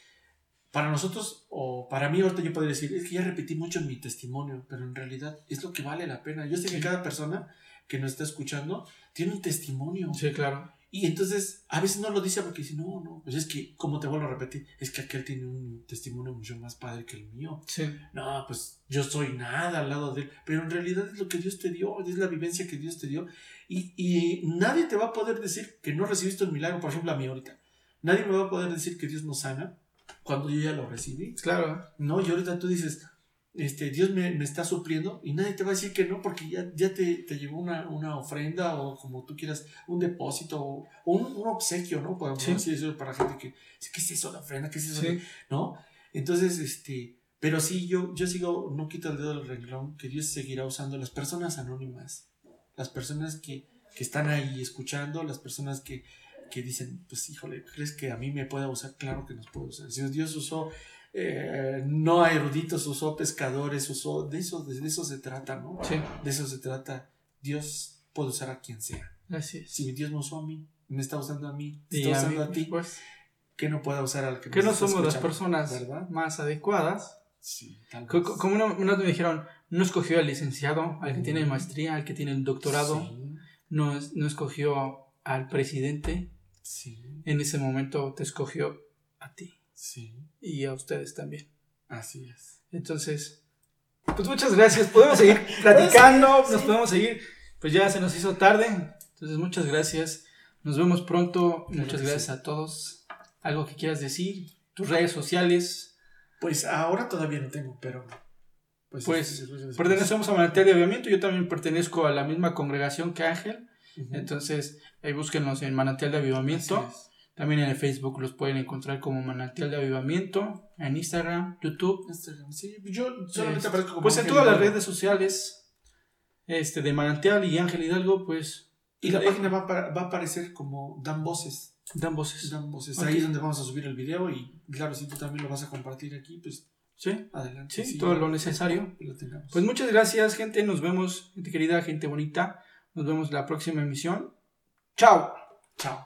para nosotros, o para mí ahorita yo podría decir, es que ya repetí mucho mi testimonio, pero en realidad es lo que vale la pena. Yo sé que cada persona que nos está escuchando tiene un testimonio. Sí, claro. Y entonces, a veces no lo dice porque dice, no, no, pues es que, como te vuelvo a repetir, es que aquel tiene un testimonio mucho más padre que el mío. Sí. No, pues yo soy nada al lado de él, pero en realidad es lo que Dios te dio, es la vivencia que Dios te dio. Y, y nadie te va a poder decir que no recibiste un milagro, por ejemplo, a mí ahorita. Nadie me va a poder decir que Dios no sana cuando yo ya lo recibí. Claro. No, y ahorita tú dices, este, Dios me, me, está supliendo y nadie te va a decir que no porque ya, ya te, te llevó una, una, ofrenda o como tú quieras, un depósito o un, un obsequio, ¿no? Podemos sí. decir eso para gente que, ¿qué es eso la ofrenda? ¿Qué es eso? Sí. ¿No? Entonces, este, pero sí, yo, yo sigo, no quito el dedo del renglón, que Dios seguirá usando las personas anónimas, las personas que, que están ahí escuchando, las personas que, que dicen, pues híjole, ¿crees que a mí me pueda usar? Claro que nos puede usar. Si Dios usó eh, no a eruditos, usó pescadores, usó, de eso, de eso se trata, ¿no? Sí. De eso se trata. Dios puede usar a quien sea. Así es. Si Dios me usó a mí, me está usando a mí, te está a usando mí, a ti, pues, que no pueda usar al que que no somos las personas ¿verdad? más adecuadas. Sí, tal Co- vez. co- Como una, una me dijeron, no escogió al licenciado, al que tiene Ujú. maestría, al que tiene el doctorado, Sí, no, no escogió al presidente, sí, en ese momento te escogió a ti sí, y a ustedes también. así es. Entonces, pues muchas gracias. Podemos seguir platicando, Sí, nos podemos seguir. Pues ya se nos hizo tarde. Entonces, muchas gracias. Nos vemos pronto. Claro muchas gracias a todos. ¿Algo que quieras decir? Tus redes sociales. Pues ahora todavía no tengo, pero. Pues, Pues, Pertenecemos a Manantial de Aviamiento. Yo también pertenezco a la misma congregación que Ángel. Entonces, ahí búsquenos en Manantial de Avivamiento. También en el Facebook los pueden encontrar como Manantial de Avivamiento. En Instagram, YouTube. Instagram, sí, yo solamente Este, aparezco como Pues en todas las redes sociales este, de Manantial y Ángel Hidalgo, pues Y la Eh, página va va a aparecer como Dan Voces. dan voces. Dan Voces. Ok. Ahí es donde vamos a subir el video. Y claro, si tú también lo vas a compartir aquí, pues Sí, adelante. sí, todo lo necesario. lo tengamos. Pues muchas gracias, gente. Nos vemos, gente querida, gente bonita. Nos vemos la próxima emisión. Chao. Chao.